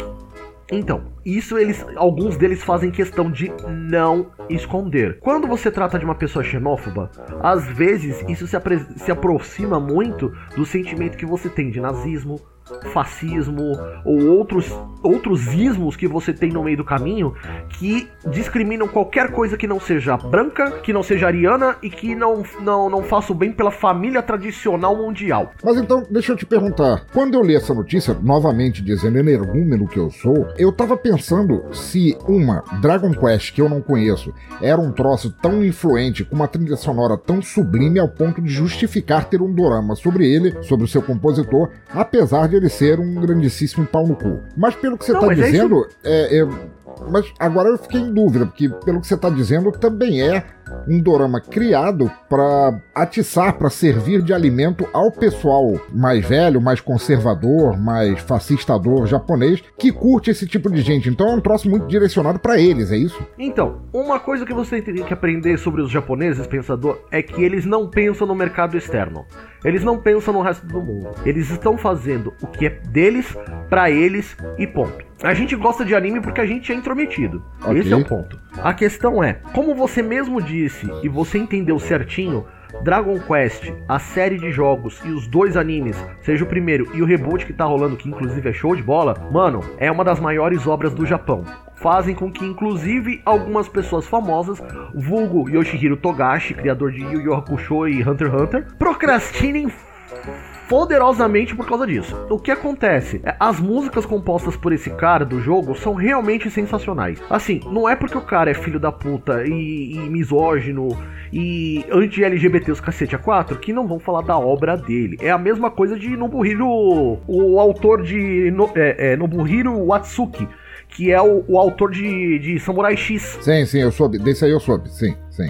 Então, isso eles. Alguns deles fazem questão de não esconder. Quando você trata de uma pessoa xenófoba, às vezes isso se, se aproxima muito do sentimento que você tem de nazismo, fascismo ou outros, outros ismos que você tem no meio do caminho que discriminam qualquer coisa que não seja branca, que não seja ariana e que não, não, não faça o bem pela família tradicional mundial. Mas então, deixa eu te perguntar. Quando eu li essa notícia, novamente dizendo energúmeno que eu sou, eu tava pensando se uma Dragon Quest que eu não conheço era um troço tão influente, com uma trilha sonora tão sublime ao ponto de justificar ter um dorama sobre ele, sobre o seu compositor, apesar de ele ser um grandíssimo pau no cu. Mas pelo que você tá mas é dizendo, é, é- mas agora eu fiquei em dúvida, porque pelo que você tá dizendo, também é um dorama criado para atiçar, para servir de alimento ao pessoal mais velho, mais conservador, mais fascistador japonês, que curte esse tipo de gente. Então é um troço muito direcionado para eles, é isso? Então, uma coisa que você tem que aprender sobre os japoneses, pensador, é que eles não pensam no mercado externo. Eles não pensam no resto do mundo. Eles estão fazendo o que é deles, pra eles e ponto. A gente gosta de anime porque a gente é intrometido. Ok. Esse é o ponto. A questão é, como você mesmo disse e você entendeu certinho, Dragon Quest, a série de jogos e os dois animes, seja o primeiro e o reboot que tá rolando, que inclusive é show de bola, mano, é uma das maiores obras do Japão. Fazem com que, inclusive, algumas pessoas famosas, vulgo Yoshihiro Togashi, criador de Yu Yu Hakusho e Hunter x Hunter, procrastinem poderosamente por causa disso. O que acontece? É, As músicas compostas por esse cara do jogo são realmente sensacionais. Assim, não é porque o cara é filho da puta e, e misógino e anti-LGBT os cacete a quatro que não vão falar da obra dele. É a mesma coisa de Nobuhiro, o autor de no, é, é, Nobuhiro Watsuki, que é o, o autor de, de Samurai X. Sim, sim, eu soube. Desse aí eu soube, sim, sim.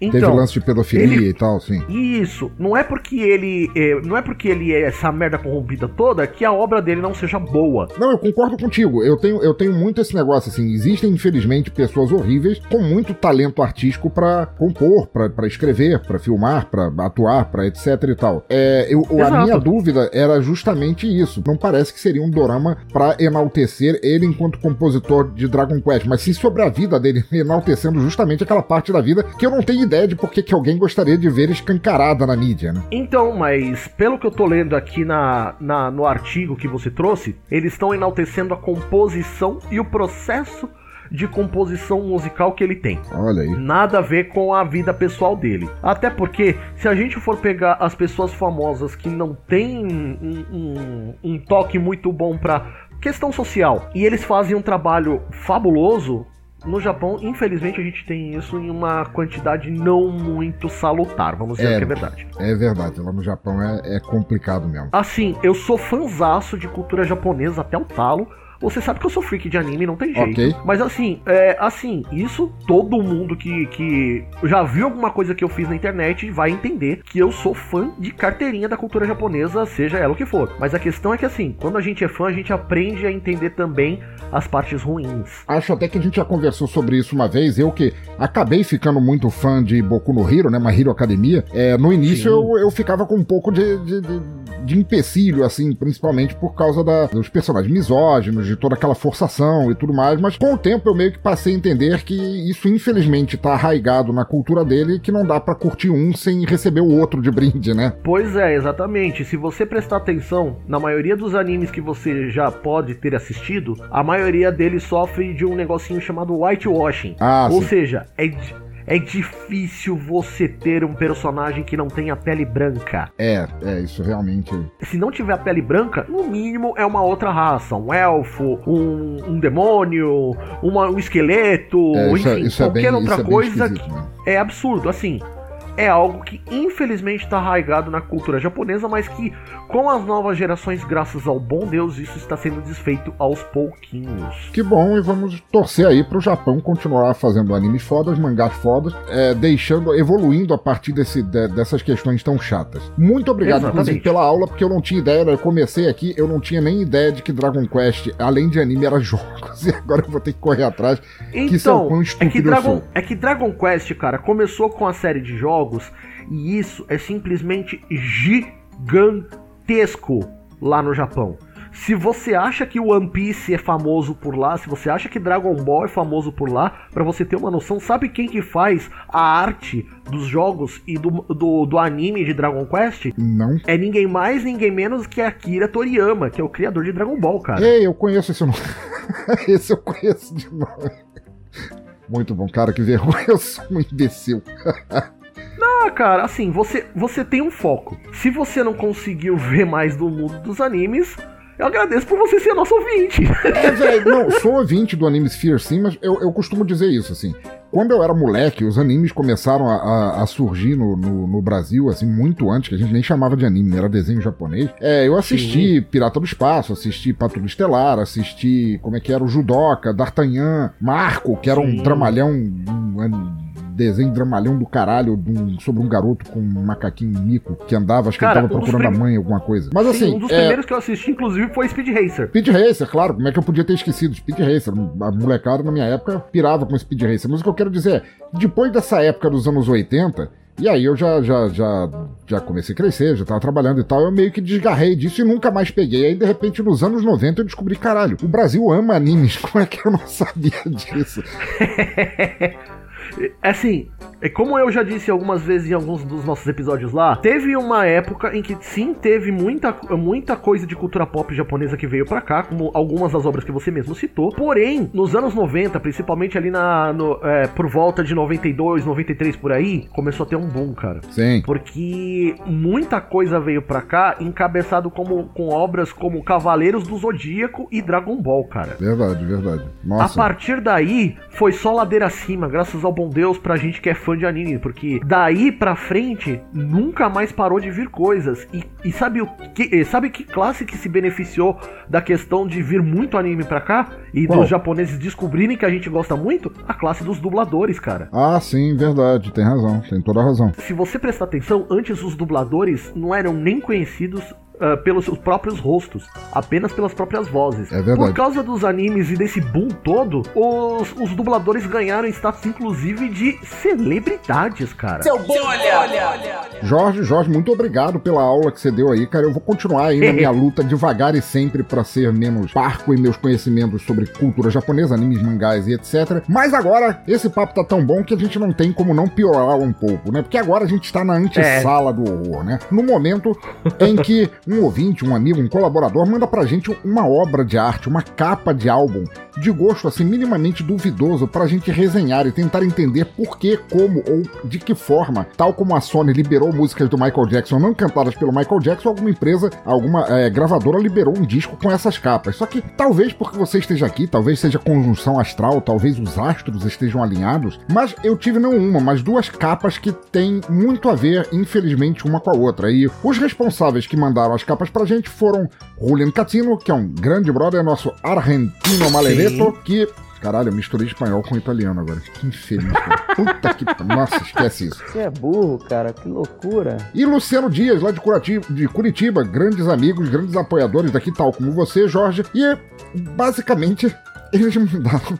Então, Teve lance de pedofilia ele... e tal, sim. Isso. Não é porque ele. É, não é porque ele é essa merda corrompida toda que a obra dele não seja boa. Não, eu concordo contigo. Eu tenho, eu tenho muito esse negócio, assim. Existem, infelizmente, pessoas horríveis com muito talento artístico para compor, para escrever, para filmar, para atuar, para etc e tal. É, eu, a minha dúvida era justamente isso. Não parece que seria um dorama para enaltecer ele enquanto compositor de Dragon Quest, mas sim sobre a vida dele, (laughs) enaltecendo justamente aquela parte da vida que eu não tenho ideia de por que, que alguém gostaria de ver escancarada na mídia, né? Então, mas pelo que eu tô lendo aqui na, na no artigo que você trouxe, eles estão enaltecendo a composição e o processo de composição musical que ele tem. Olha aí. Nada a ver com a vida pessoal dele. Até porque, se a gente for pegar as pessoas famosas que não têm um, um, um toque muito bom para questão social e eles fazem um trabalho fabuloso, no Japão, infelizmente, a gente tem isso em uma quantidade não muito salutar, vamos dizer é, que é verdade. É verdade, lá no Japão é, é complicado mesmo. Assim, eu sou fanzaço de cultura japonesa até o talo. Você sabe que eu sou freak de anime, não tem jeito. Okay. Mas assim, é, assim, isso todo mundo que, que já viu alguma coisa que eu fiz na internet vai entender que eu sou fã de carteirinha da cultura japonesa, seja ela o que for. Mas a questão é que assim, quando a gente é fã, a gente aprende a entender também as partes ruins. Acho até que a gente já conversou sobre isso uma vez. Eu que acabei ficando muito fã de Boku no Hero, né? My Hero Academia. É, no início eu, eu ficava com um pouco de, de, de, de empecilho, assim, principalmente por causa da, dos personagens misóginos, de toda aquela forçação e tudo mais. Mas com o tempo eu meio que passei a entender que isso, infelizmente, tá arraigado na cultura dele que não dá para curtir um sem receber o outro de brinde, né? Pois é, exatamente. Se você prestar atenção, na maioria dos animes que você já pode ter assistido, a maioria maioria deles sofre de um negocinho chamado whitewashing. Ah, Ou sim. seja, é, é difícil você ter um personagem que não tenha pele branca. É, é, isso realmente. Se não tiver a pele branca, no mínimo é uma outra raça. Um elfo, um, um demônio, uma, um esqueleto, é, isso é- enfim, é, isso qualquer bem, outra coisa. Que é absurdo. Assim, é algo que infelizmente está arraigado na cultura japonesa, mas que com as novas gerações, graças ao bom Deus, isso está sendo desfeito aos pouquinhos. Que bom, e vamos torcer aí para o Japão continuar fazendo animes fodas, mangás fodas, é, deixando, evoluindo a partir desse, de, dessas questões tão chatas. Muito obrigado, Exatamente. inclusive, pela aula, porque eu não tinha ideia, eu comecei aqui, eu não tinha nem ideia de que Dragon Quest, além de anime, era (laughs) jogos, e agora eu vou ter que correr atrás. Então, que são quão é que, Dragon, é que Dragon Quest, cara, começou com a série de jogos jogos, e isso é simplesmente gigantesco lá no Japão. Se você acha que o One Piece é famoso por lá, se você acha que Dragon Ball é famoso por lá, para você ter uma noção, sabe quem que faz a arte dos jogos e do, do, do, anime de Dragon Quest? Não. É ninguém mais, ninguém menos que Akira Toriyama, que é o criador de Dragon Ball, cara. Ei, eu conheço esse nome. (laughs) esse eu conheço de nome. Muito bom, cara, que vergonha, eu sou um imbecil. (laughs) Ah, cara, assim, você, você tem um foco. Se você não conseguiu (laughs) ver mais do mundo dos animes, eu agradeço por você ser nosso ouvinte. (laughs) É, velho, não, sou ouvinte do Anime Sphere, sim, mas eu, eu costumo dizer isso, assim. Quando eu era moleque, os animes começaram a, a, a surgir no, no, no, Brasil, assim, muito antes, que a gente nem chamava de anime, era desenho japonês. É, eu assisti sim. Pirata do Espaço, assisti Patrulha Estelar, assisti, como é que era, o Judoca, D'Artagnan, Marco, que era sim. um dramalhão, um, desenho dramalhão do caralho um, sobre um garoto com um macaquinho mico que andava, acho que Cara, ele tava procurando prim... a mãe, alguma coisa. Mas assim. Sim, um dos é... primeiros que eu assisti, inclusive, foi Speed Racer. Speed Racer, claro. Como é que eu podia ter esquecido? Speed Racer. A molecada na minha época pirava com Speed Racer. Mas o que eu quero dizer é, depois dessa época dos anos 80. E aí eu já, já, já, já comecei a crescer, já tava trabalhando e tal, eu meio que desgarrei disso e nunca mais peguei. Aí, de repente, nos anos 90, eu descobri, caralho, o Brasil ama animes, (laughs) como é que eu não sabia disso? (laughs) É assim, é como eu já disse algumas vezes em alguns dos nossos episódios lá, teve uma época em que sim teve muita, muita coisa de cultura pop japonesa que veio para cá, como algumas das obras que você mesmo citou. Porém, nos anos 90, principalmente ali na no, é, por volta de 92, 93 por aí, começou a ter um boom, cara. Sim. Porque muita coisa veio para cá, encabeçado como, com obras como Cavaleiros do Zodíaco e Dragon Ball, cara. Verdade, verdade. Nossa. A partir daí, foi só ladeira acima, graças ao bom Deus, pra gente que é fã de anime, porque daí pra frente nunca mais parou de vir coisas. E, e sabe o que sabe que classe que se beneficiou da questão de vir muito anime pra cá e Qual? dos japoneses descobrirem que a gente gosta muito? A classe dos dubladores, cara. Ah, sim, verdade, tem razão, tem toda a razão. Se você prestar atenção, antes os dubladores não eram nem conhecidos ah, pelos seus próprios rostos, apenas pelas próprias vozes. É verdade. Por causa dos animes e desse boom todo, os, os dubladores ganharam status inclusive de celebridades, cara. Seu bolha! olha. Jorge, Jorge, muito obrigado pela aula que você deu aí, cara. Eu vou continuar aí na minha (laughs) luta devagar e sempre pra ser menos parco em meus conhecimentos sobre cultura japonesa, animes, mangás e etc. Mas agora, esse papo tá tão bom que a gente não tem como não piorar um pouco, né? Porque agora a gente está na antessala do horror, né? No momento em que um ouvinte, um amigo, um colaborador manda pra gente uma obra de arte, uma capa de álbum de gosto assim minimamente duvidoso pra gente resenhar e tentar entender por que, como ou de que forma, tal como a Sony liberou músicas do Michael Jackson não cantadas pelo Michael Jackson, alguma empresa, alguma é, gravadora liberou um disco com essas capas. Só que talvez porque você esteja aqui, talvez seja conjunção astral, talvez os astros estejam alinhados, mas eu tive não uma, mas duas capas que têm muito a ver, infelizmente, uma com a outra. E os responsáveis que mandaram as capas pra gente foram Julian Catino, que é um grande brother, nosso argentino malereto, que Caralho, eu misturei espanhol com italiano agora. Que infeliz, cara. Puta que. Nossa, esquece isso. Você é burro, cara, que loucura. E Luciano Dias, lá de Curitiba, de Curitiba, grandes amigos, grandes apoiadores daqui, tal como você, Jorge. E basicamente, eles mandaram.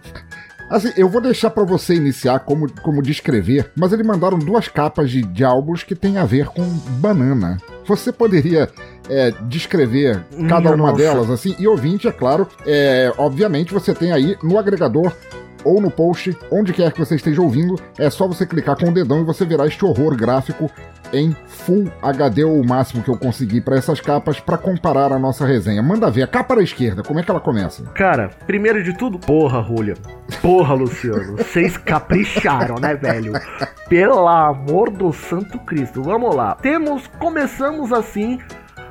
Assim, eu vou deixar pra você iniciar como, como descrever, mas eles mandaram duas capas de, de álbuns que tem a ver com banana. Você poderia é, descrever cada Minha uma nossa. delas, assim, e ouvinte, é claro, é, obviamente você tem aí no agregador ou no post, onde quer que você esteja ouvindo, é só você clicar com o dedão e você verá este horror gráfico em Full HD ou o máximo que eu consegui para essas capas para comparar a nossa resenha. Manda ver, a capa da esquerda, como é que ela começa? Cara, primeiro de tudo, porra, Julia. Porra, Luciano. Vocês capricharam, né, velho? Pelo amor do Santo Cristo. Vamos lá. Temos, começamos assim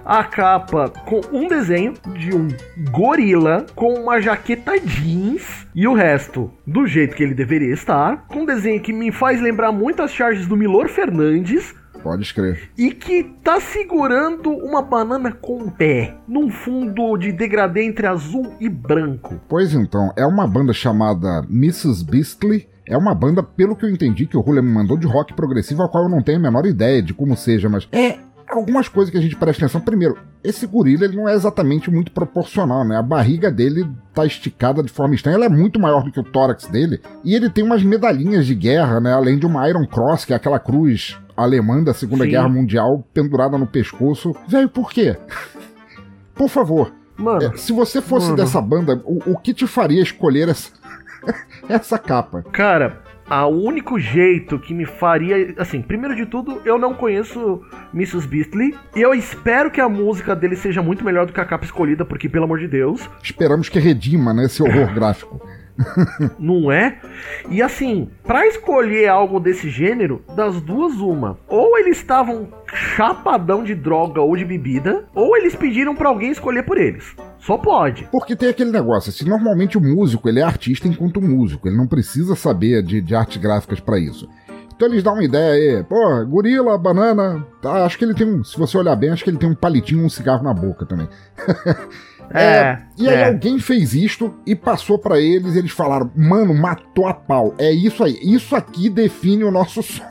a capa com um desenho de um gorila com uma jaqueta jeans e o resto do jeito que ele deveria estar, com um desenho que me faz lembrar muito as charges do Milor Fernandes, Pode escrever. e que tá segurando uma banana com o pé, num fundo de degradê entre azul e branco. Pois então, é uma banda chamada Mrs. Beastly. É uma banda, pelo que eu entendi, que o Julia me mandou de rock progressivo, a qual eu não tenho a menor ideia de como seja, mas é algumas coisas que a gente presta atenção. Primeiro, esse gorila ele não é exatamente muito proporcional, né? A barriga dele tá esticada de forma estranha, ela é muito maior do que o tórax dele, e ele tem umas medalhinhas de guerra, né? Além de uma Iron Cross, que é aquela cruz alemã da Segunda Sim. Guerra Mundial pendurada no pescoço. Velho, por quê? Por favor, Mano, é, se você fosse mano. dessa banda, o, o que te faria escolher essa, (laughs) essa capa? Cara, o único jeito que me faria. Assim, primeiro de tudo, eu não conheço Mrs. Beastly. E eu espero que a música dele seja muito melhor do que a capa escolhida, porque, pelo amor de Deus, Esperamos que redima, né, esse horror gráfico. (laughs) não é? E assim, pra escolher algo desse gênero, das duas, uma. Ou eles estavam chapadão de droga ou de bebida, ou eles pediram pra alguém escolher por eles. Só pode. Porque tem aquele negócio, assim, normalmente o músico, ele é artista enquanto músico, ele não precisa saber de, de artes gráficas pra isso. Então eles dão uma ideia aí, pô, gorila, banana, tá, acho que ele tem um, se você olhar bem, acho que ele tem um palitinho um cigarro na boca também. (laughs) É, e aí é. alguém fez isto e passou pra eles e eles falaram, mano, matou a pau. É isso aí, isso aqui define o nosso (laughs) som.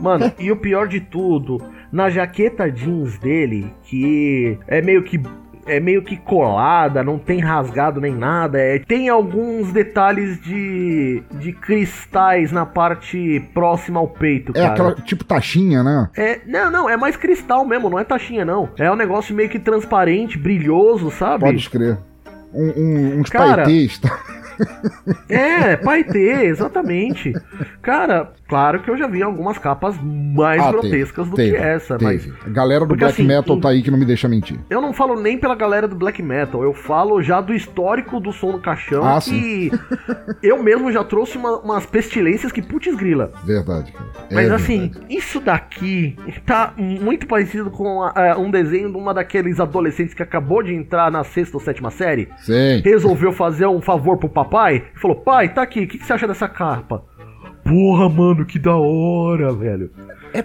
Mano, e o pior de tudo, na jaqueta jeans dele, que é meio que é meio que colada, não tem rasgado nem nada, é, tem alguns detalhes de, de cristais na parte próxima ao peito, É cara. aquela tipo taxinha, né? É, não, não, é mais cristal mesmo, não é taxinha não. É um negócio meio que transparente, brilhoso, sabe? Pode escrever. Um, um, uns Cara, paetês, tá? É, paetê, exatamente. Cara, claro que eu já vi algumas capas mais Ah, grotescas teve, do teve, que essa, teve. mas A galera do Porque, black assim, metal em- tá aí que não me deixa mentir. eu não falo nem pela galera do black metal, eu falo já do histórico do som do caixão Ah, que (laughs) eu mesmo já trouxe uma- umas pestilências que putz grila. Verdade, cara. É Mas verdade. assim, isso daqui tá muito parecido com a- a- um desenho de uma daqueles adolescentes que acabou de entrar na sexta ou sétima série. Sim. Resolveu fazer um favor pro papai e falou: Pai, tá aqui, o que, que você acha dessa capa? Porra, mano, que da hora, velho. É,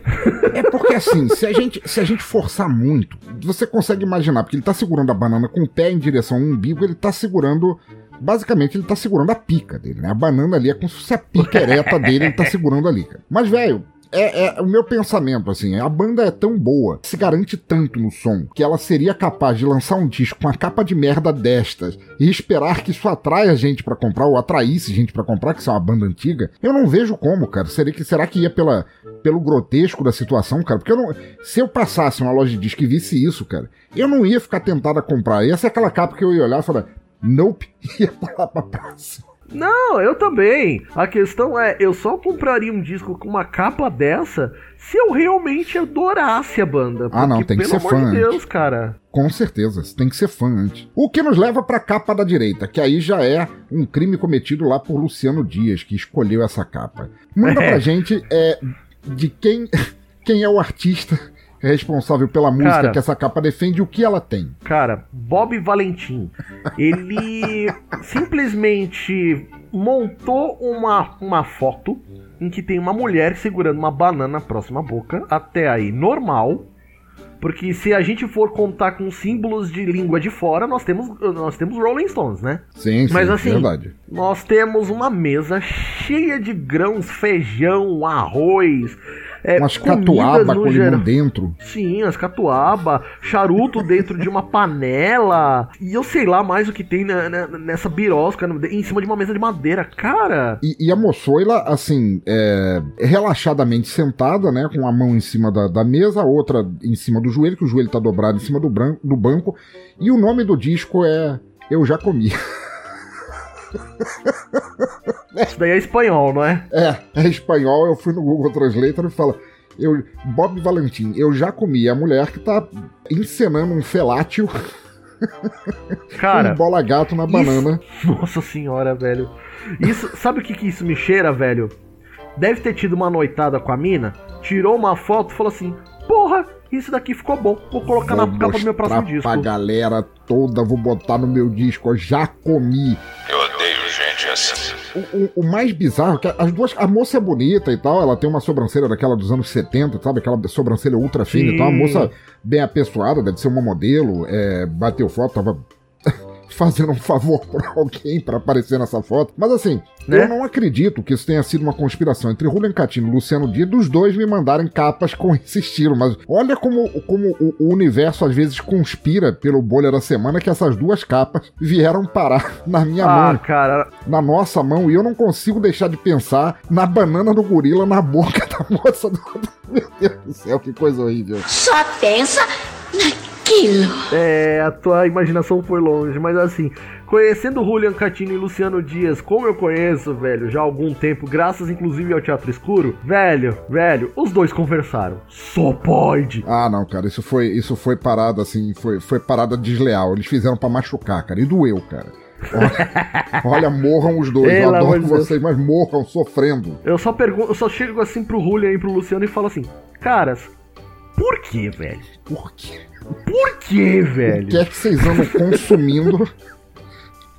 é porque assim, se a, gente, se a gente forçar muito, você consegue imaginar, porque ele tá segurando a banana com o pé em direção ao umbigo, ele tá segurando. Basicamente, ele tá segurando a pica dele, né? A banana ali é como se fosse a pica ereta dele, ele tá segurando ali, cara. Mas, velho, é, é, o meu pensamento, assim, a banda é tão boa, se garante tanto no som, que ela seria capaz de lançar um disco com a capa de merda destas e esperar que isso atraia gente para comprar, ou atraísse gente para comprar, que isso é uma banda antiga. Eu não vejo como, cara. Seria que, será que ia pela, pelo grotesco da situação, cara? Porque eu não, se eu passasse uma loja de disco e visse isso, cara, eu não ia ficar tentado a comprar. Ia ser aquela capa que eu ia olhar e falar, nope, (laughs) ia pular pra próxima. Não, eu também. A questão é, eu só compraria um disco com uma capa dessa se eu realmente adorasse a banda. Ah, não, tem que ser fã. De Deus, cara. Com certeza, tem que ser fã antes. O que nos leva pra capa da direita, que aí já é um crime cometido lá por Luciano Dias, que escolheu essa capa. Manda (laughs) é. pra gente é, de quem, (laughs) quem é o artista responsável pela música cara, que essa capa defende, o que ela tem? Cara, Bob Valentim. Ele (laughs) simplesmente montou uma, uma foto em que tem uma mulher segurando uma banana próxima à boca, até aí normal. Porque se a gente for contar com símbolos de língua de fora, nós temos, nós temos Rolling Stones, né? Sim, sim, Mas assim, verdade. nós temos uma mesa cheia de grãos, feijão, arroz, é, umas catuaba com limão dentro. Sim, as catuaba, charuto dentro de uma panela. E eu sei lá mais o que tem na, na, nessa birosca em cima de uma mesa de madeira. Cara. E, e a moçoila, assim, é, relaxadamente sentada, né? Com a mão em cima da, da mesa, a outra em cima do joelho, que o joelho tá dobrado em cima do, branco, do banco. E o nome do disco é Eu Já Comi. (laughs) (laughs) Isso daí é espanhol, não é? É, é espanhol. Eu fui no Google Translator e fala. Eu, Bob Valentim, eu já comi a mulher que tá encenando um felátil. (laughs) Cara, um bola gato na banana. Nossa senhora, velho. Isso, sabe o que, que isso me cheira, velho? Deve ter tido uma noitada com a mina, tirou uma foto e falou assim: Porra, isso daqui ficou bom. Vou colocar vou na capa do meu próximo disco. Pra galera toda, vou botar no meu disco. Eu já comi. O, o, o, mais bizarro é que as duas. A moça é bonita e tal, ela tem uma sobrancelha daquela dos anos 70, sabe? Aquela sobrancelha ultra fina Sim. e tal. A moça bem apessoada, deve ser uma modelo, é, bateu foto, tava (laughs) fazendo um favor (laughs) pra alguém para aparecer nessa foto. Mas assim, né? eu não acredito que isso tenha sido uma conspiração entre Julian Catino e Luciano Dia dos dois me mandarem capas (laughs) com esse estilo. Mas olha como, como o, o universo às vezes conspira pelo bolha da semana que essas duas capas vieram parar na minha ah, mão. cara. Na nossa mão. E eu não consigo deixar de pensar na banana do gorila na boca da moça do. Meu Deus do céu, que coisa horrível. Só pensa aquilo? É, a tua imaginação foi longe, mas assim, conhecendo Julian Catino e Luciano Dias, como eu conheço, velho, já há algum tempo, graças inclusive ao Teatro Escuro, velho, velho, os dois conversaram. Só pode. Ah, não, cara, isso foi, isso foi parada assim, foi, foi parada desleal. Eles fizeram para machucar, cara, e doeu, cara. Olha, olha, morram os dois. Pelo eu adoro vocês, mas morram sofrendo. Eu só pergunto, eu só chego assim pro Julian e pro Luciano e falo assim: Caras, por que, velho? Por quê? Por que, velho? O que é que vocês andam consumindo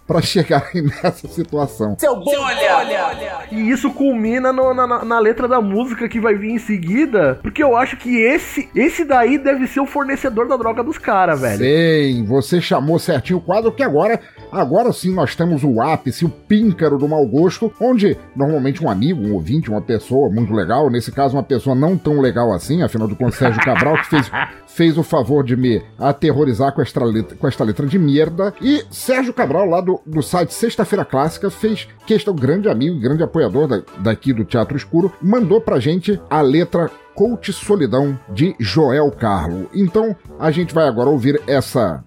para chegarem nessa situação? Seu bom, olha, olha, E isso culmina no, na, na, letra da música que vai vir em seguida, porque eu acho que esse esse daí deve ser o fornecedor da droga dos caras, velho. Sim, você chamou certinho o quadro que agora Agora sim nós temos o ápice, o píncaro do mau gosto, onde normalmente um amigo, um ouvinte, uma pessoa muito legal, nesse caso uma pessoa não tão legal assim, afinal de contas Sérgio Cabral, que fez, (laughs) fez o favor de me aterrorizar com esta letra, com esta letra de merda. E Sérgio Cabral, lá do, do site Sexta-feira Clássica, fez que este é um grande amigo, grande apoiador da, daqui do Teatro Escuro, mandou pra gente a letra Coach Solidão de Joel Carlo. Então a gente vai agora ouvir essa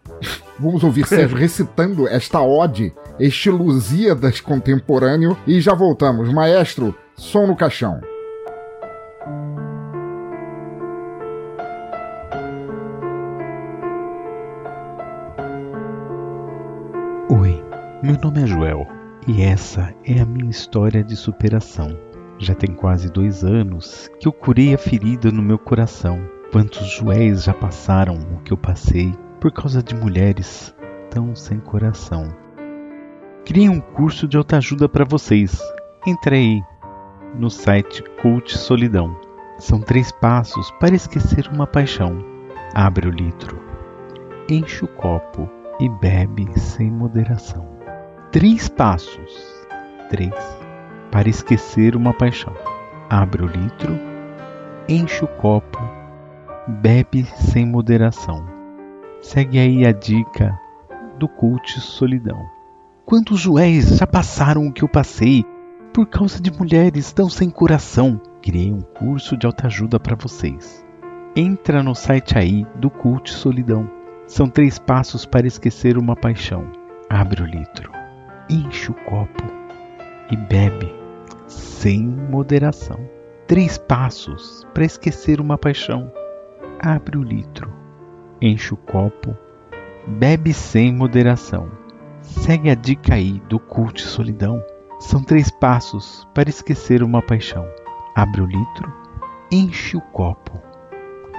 Vamos ouvir Sérgio (laughs) recitando esta ode, este Lusíadas contemporâneo, e já voltamos. Maestro, som no caixão. Meu nome é Joel e essa é a minha história de superação. Já tem quase dois anos que eu curei a ferida no meu coração. Quantos Joéis já passaram o que eu passei por causa de mulheres tão sem coração. Criei um curso de autoajuda para vocês. Entre aí. no site Cult Solidão. São três passos para esquecer uma paixão. Abre o litro, enche o copo e bebe sem moderação. Três passos. Três. Para esquecer uma paixão. Abre o litro, enche o copo, bebe sem moderação. Segue aí a dica do Cult Solidão. Quantos joéis já passaram o que eu passei por causa de mulheres tão sem coração? Criei um curso de autoajuda para vocês. Entra no site aí do Cult Solidão. São três passos para esquecer uma paixão. Abre o litro, enche o copo e bebe sem moderação. Três passos para esquecer uma paixão. Abre o litro, enche o copo, bebe sem moderação. Segue a dica aí do Cult Solidão. São três passos para esquecer uma paixão. Abre o litro, enche o copo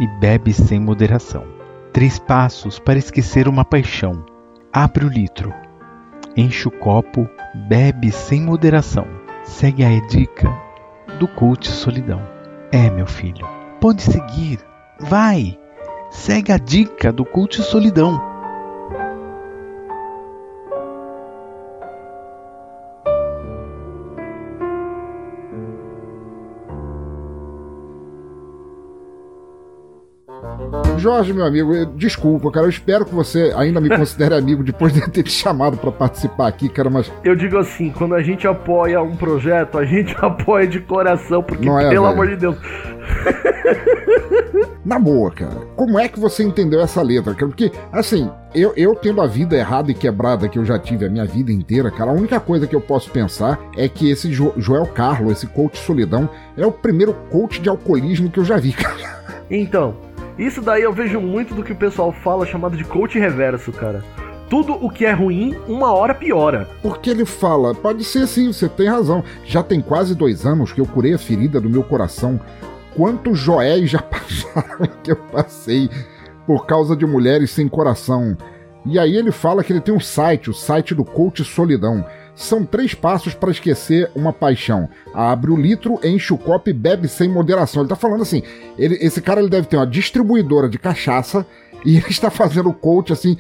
e bebe sem moderação. Três passos para esquecer uma paixão. Abre o litro, enche o copo, bebe sem moderação. Segue a dica do Cult Solidão. É, meu filho, pode seguir. Vai! Segue a dica do Cult Solidão. Jorge, meu amigo, desculpa, cara. Eu espero que você ainda me considere (laughs) amigo depois de ter te chamado para participar aqui, cara. Mas eu digo assim: quando a gente apoia um projeto, a gente (laughs) apoia de coração, porque, é, pelo véio. amor de Deus. (laughs) Na boa, cara. Como é que você entendeu essa letra? Porque, assim, eu, eu tendo a vida errada e quebrada que eu já tive a minha vida inteira, cara, a única coisa que eu posso pensar é que esse jo Joel Carlo, esse coach solidão, é o primeiro coach de alcoolismo que eu já vi, cara. Então, isso daí eu vejo muito do que o pessoal fala chamado de coach reverso, cara. Tudo o que é ruim, uma hora piora. Porque ele fala, pode ser sim, você tem razão. Já tem quase dois anos que eu curei a ferida do meu coração. Quantos joéis já (laughs) passaram que eu passei por causa de mulheres sem coração? E aí ele fala que ele tem um site, o site do Coach Solidão. São três passos para esquecer uma paixão. Abre o litro, enche o copo e bebe sem moderação. Ele tá falando assim, ele, esse cara ele deve ter uma distribuidora de cachaça e (laughs) ele está fazendo o coach assim,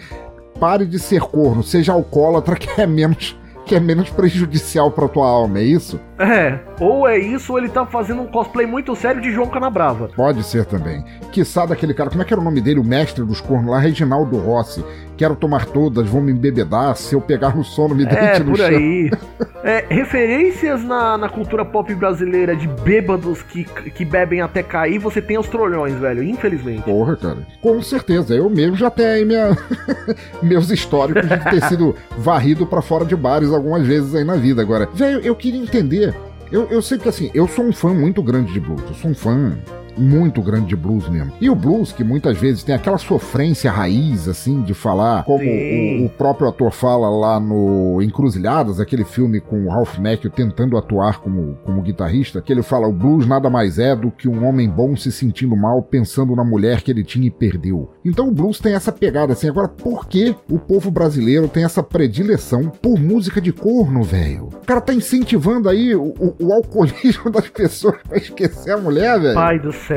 pare de ser corno, seja alcoólatra (laughs) que é menos que é menos prejudicial para tua alma, é isso? É, ou é isso ou ele tá fazendo um cosplay muito sério de João Canabrava. Pode ser também. Quiçá daquele cara, como é que era o nome dele, o mestre dos cornos lá, Reginaldo Rossi. Quero tomar todas, vou me embebedar, se eu pegar no sono me deite é, no por chão. aí. (laughs) é, referências na, na cultura pop brasileira de bêbados que, que bebem até cair, você tem os trolhões, velho, infelizmente. Porra, cara. Com certeza, eu mesmo já tenho aí minha... (laughs) meus históricos de ter sido (laughs) varrido para fora de bares algumas vezes aí na vida. Agora, velho, eu queria entender eu, eu sei que assim, eu sou um fã muito grande de blues. Eu sou um fã muito grande de blues mesmo. E o blues, que muitas vezes tem aquela sofrência raiz, assim, de falar, como o, o, próprio ator fala lá no Encruzilhadas, aquele filme com o Ralph Macchio tentando atuar como, como guitarrista, que ele fala: o blues nada mais é do que um homem bom se sentindo mal pensando na mulher que ele tinha e perdeu. Então o blues tem essa pegada assim. Agora, por que o povo brasileiro tem essa predileção por música de corno, velho? O cara tá incentivando aí o, o, o alcoolismo (laughs) das pessoas pra esquecer a mulher, velho. Pai do céu.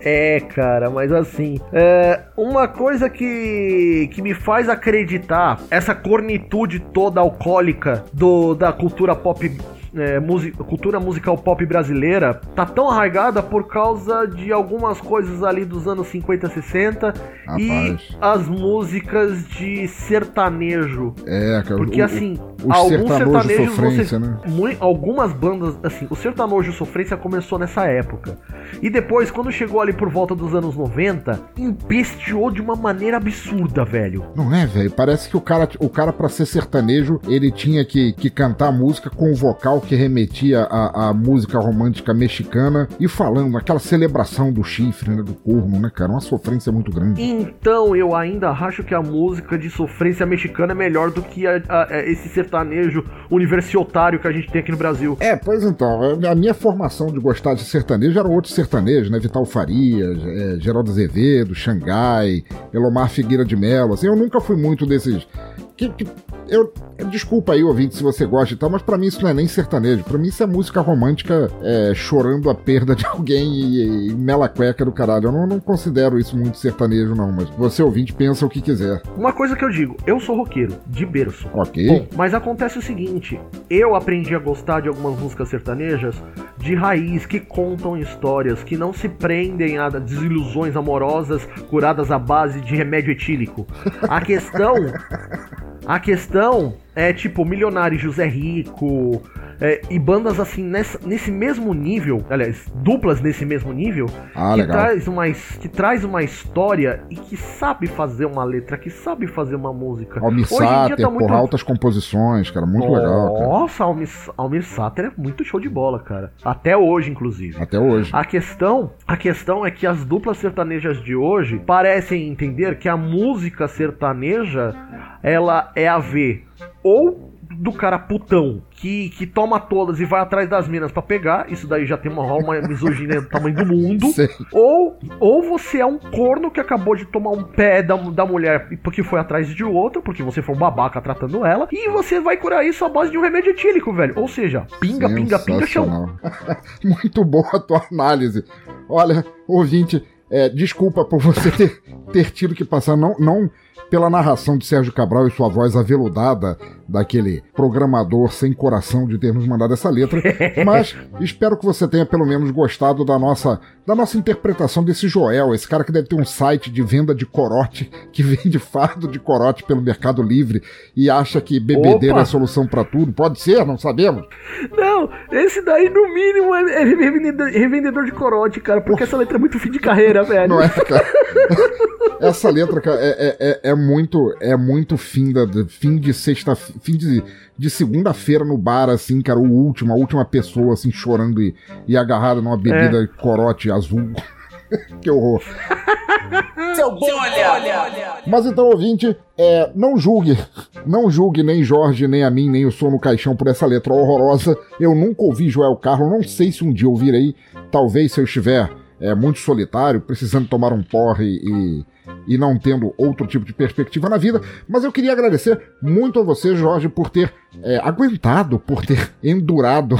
É, cara, mas assim, é, uma coisa que, que me faz acreditar essa cornitude toda alcoólica do, da cultura pop é, cultura musical pop brasileira tá tão arraigada por causa de algumas coisas ali dos anos 50, 60 Rapaz. e as músicas de sertanejo. É, cara. Porque o, assim, o, alguns sertanejos você, né? muito, algumas bandas, assim, o sertanejo sofrência começou nessa época. E depois, quando chegou ali por volta dos anos 90, empesteou de uma maneira absurda, velho. Não é, velho? Parece que o cara, o cara para ser sertanejo, ele tinha que, que cantar música com o vocal que remetia à, à música romântica mexicana e falando aquela celebração do chifre, né, do corno, né, cara? Uma sofrência muito grande. Então eu ainda acho que a música de sofrência mexicana é melhor do que a, a, esse sertanejo universitário que a gente tem aqui no Brasil. É, pois então, a minha formação de gostar de sertanejo era outro sertanejo, né? Vital Farias, é, Geraldo Azevedo, Xangai, Elomar Figueira de Mello. Assim, eu nunca fui muito desses que, que eu, desculpa aí, ouvinte, se você gosta e tal, mas pra mim isso não é nem sertanejo. Pra mim isso é música romântica é, chorando a perda de (laughs) alguém e, e mela cueca do caralho. Eu não, não, considero isso muito sertanejo, não, mas você, ouvinte, pensa o que quiser. Uma coisa que eu digo, eu sou roqueiro, de berço. Ok. Bom, mas acontece o seguinte, eu aprendi a gostar de algumas músicas sertanejas de raiz, que contam histórias, que não se prendem a desilusões amorosas curadas à base de remédio etílico. A questão a questão é tipo Milionário José Rico é, e bandas assim nessa, nesse mesmo nível, aliás, duplas nesse mesmo nível, ah, que, legal. traz uma, que traz uma história e que sabe fazer uma letra, que sabe fazer uma música. Almir Sater, tá muito... por altas composições, cara, muito Nossa, legal. Nossa, Almir, Almir Sater é muito show de bola, cara. Até hoje, inclusive. Até hoje. A questão, a questão é que as duplas sertanejas de hoje parecem entender que a música sertaneja ela é a ver ou do cara putão que, que toma todas e vai atrás das minas para pegar, isso daí já tem uma, uma misoginia do tamanho do mundo. (laughs) Ou, ou você é um corno que acabou de tomar um pé da, da mulher porque foi atrás de outro, porque você foi um babaca tratando ela, e você vai curar isso à base de um remédio etílico, velho. Ou seja, pinga, pinga, pinga, chão. (laughs) Muito boa a tua análise. Olha, ouvinte, é, desculpa por você ter, ter tido que passar, não, não pela narração de Sérgio Cabral e sua voz aveludada daquele programador sem coração de ter nos mandado essa letra, (laughs) mas espero que você tenha pelo menos gostado da nossa da nossa interpretação desse Joel, esse cara que deve ter um site de venda de corote, que vende fardo de corote pelo Mercado Livre e acha que bebedeira Opa. é a solução para tudo. Pode ser, não sabemos. Não, esse daí no mínimo é é revendedor, revendedor de corote, cara, porque essa letra é muito fim de carreira, (laughs) velho. Não é, cara? (laughs) Essa letra, cara, é, é, é muito é muito fim da fim de sexta fim de, de segunda-feira no bar assim, cara, o último, a última pessoa assim chorando e, e agarrada numa bebida é. corote azul. (laughs) que horror. Seu bolha! Mas então, ouvinte, é, não julgue, não julgue nem Jorge, nem a mim, nem o som no caixão por essa letra horrorosa. Eu nunca ouvi Joel Carlos, não sei se um dia ouvirei. Talvez se eu estiver é, muito solitário, precisando tomar um porre e, e não tendo outro tipo de perspectiva na vida. Mas eu queria agradecer muito a você, Jorge, por ter é, aguentado, por ter (laughs) endurado.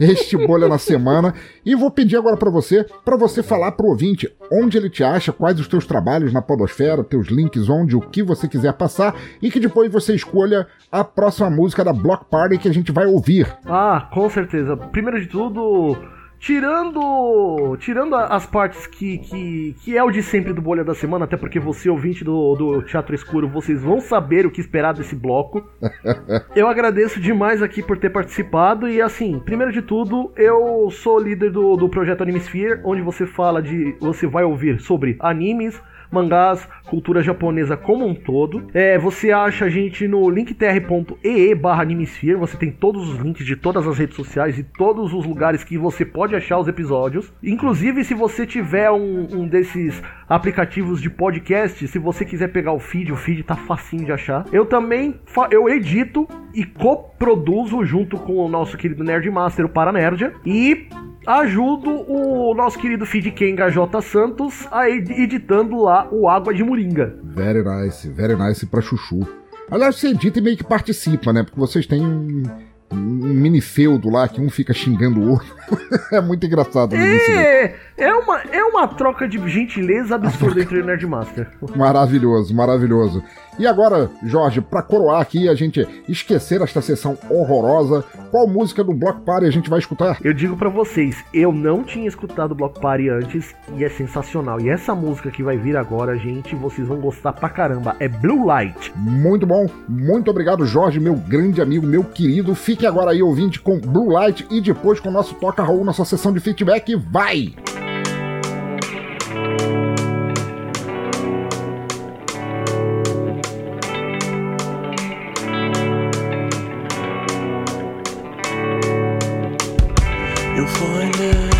Este bolha na semana e vou pedir agora para você, para você falar pro ouvinte onde ele te acha, quais os teus trabalhos na podosfera, teus links, onde o que você quiser passar e que depois você escolha a próxima música da Block Party que a gente vai ouvir. Ah, com certeza. Primeiro de tudo, Tirando tirando as partes que, que, que é o de sempre do Bolha da Semana, até porque você, ouvinte do, do Teatro Escuro, vocês vão saber o que esperar desse bloco. (laughs) eu agradeço demais aqui por ter participado. E assim, primeiro de tudo, eu sou líder do, do projeto Animesphere, onde você fala de. Você vai ouvir sobre animes, mangás, cultura japonesa como um todo. É, você acha a gente no linktr.ee barra Animesphere, você tem todos os links de todas as redes sociais e todos os lugares que você pode achar os episódios. Inclusive, se você tiver um, um desses aplicativos de podcast, se você quiser pegar o feed, o feed tá facinho de achar. Eu também eu edito e coproduzo junto com o nosso querido Nerdmaster, o Paranerdia, e ajudo o nosso querido feed Kenga J Santos a ed editando lá o Água de Moringa. Very nice, very nice pra chuchu. Aliás, você edita e meio que participa, né? Porque vocês têm um, um mini feudo lá que um fica xingando o outro. (laughs) é muito engraçado. É, é, uma, é uma troca de gentileza absurda entre o Nerdmaster. Maravilhoso, maravilhoso. E agora, Jorge, para coroar aqui, a gente esquecer esta sessão horrorosa, qual música do Block Party a gente vai escutar? Eu digo para vocês, eu não tinha escutado o Block Party antes e é sensacional. E essa música que vai vir agora, gente, vocês vão gostar pra caramba. É Blue Light. Muito bom, muito obrigado, Jorge, meu grande amigo, meu querido. Fique agora aí, ouvinte, com Blue Light e depois com o nosso Toca na sua sessão de feedback. Vai! that's corner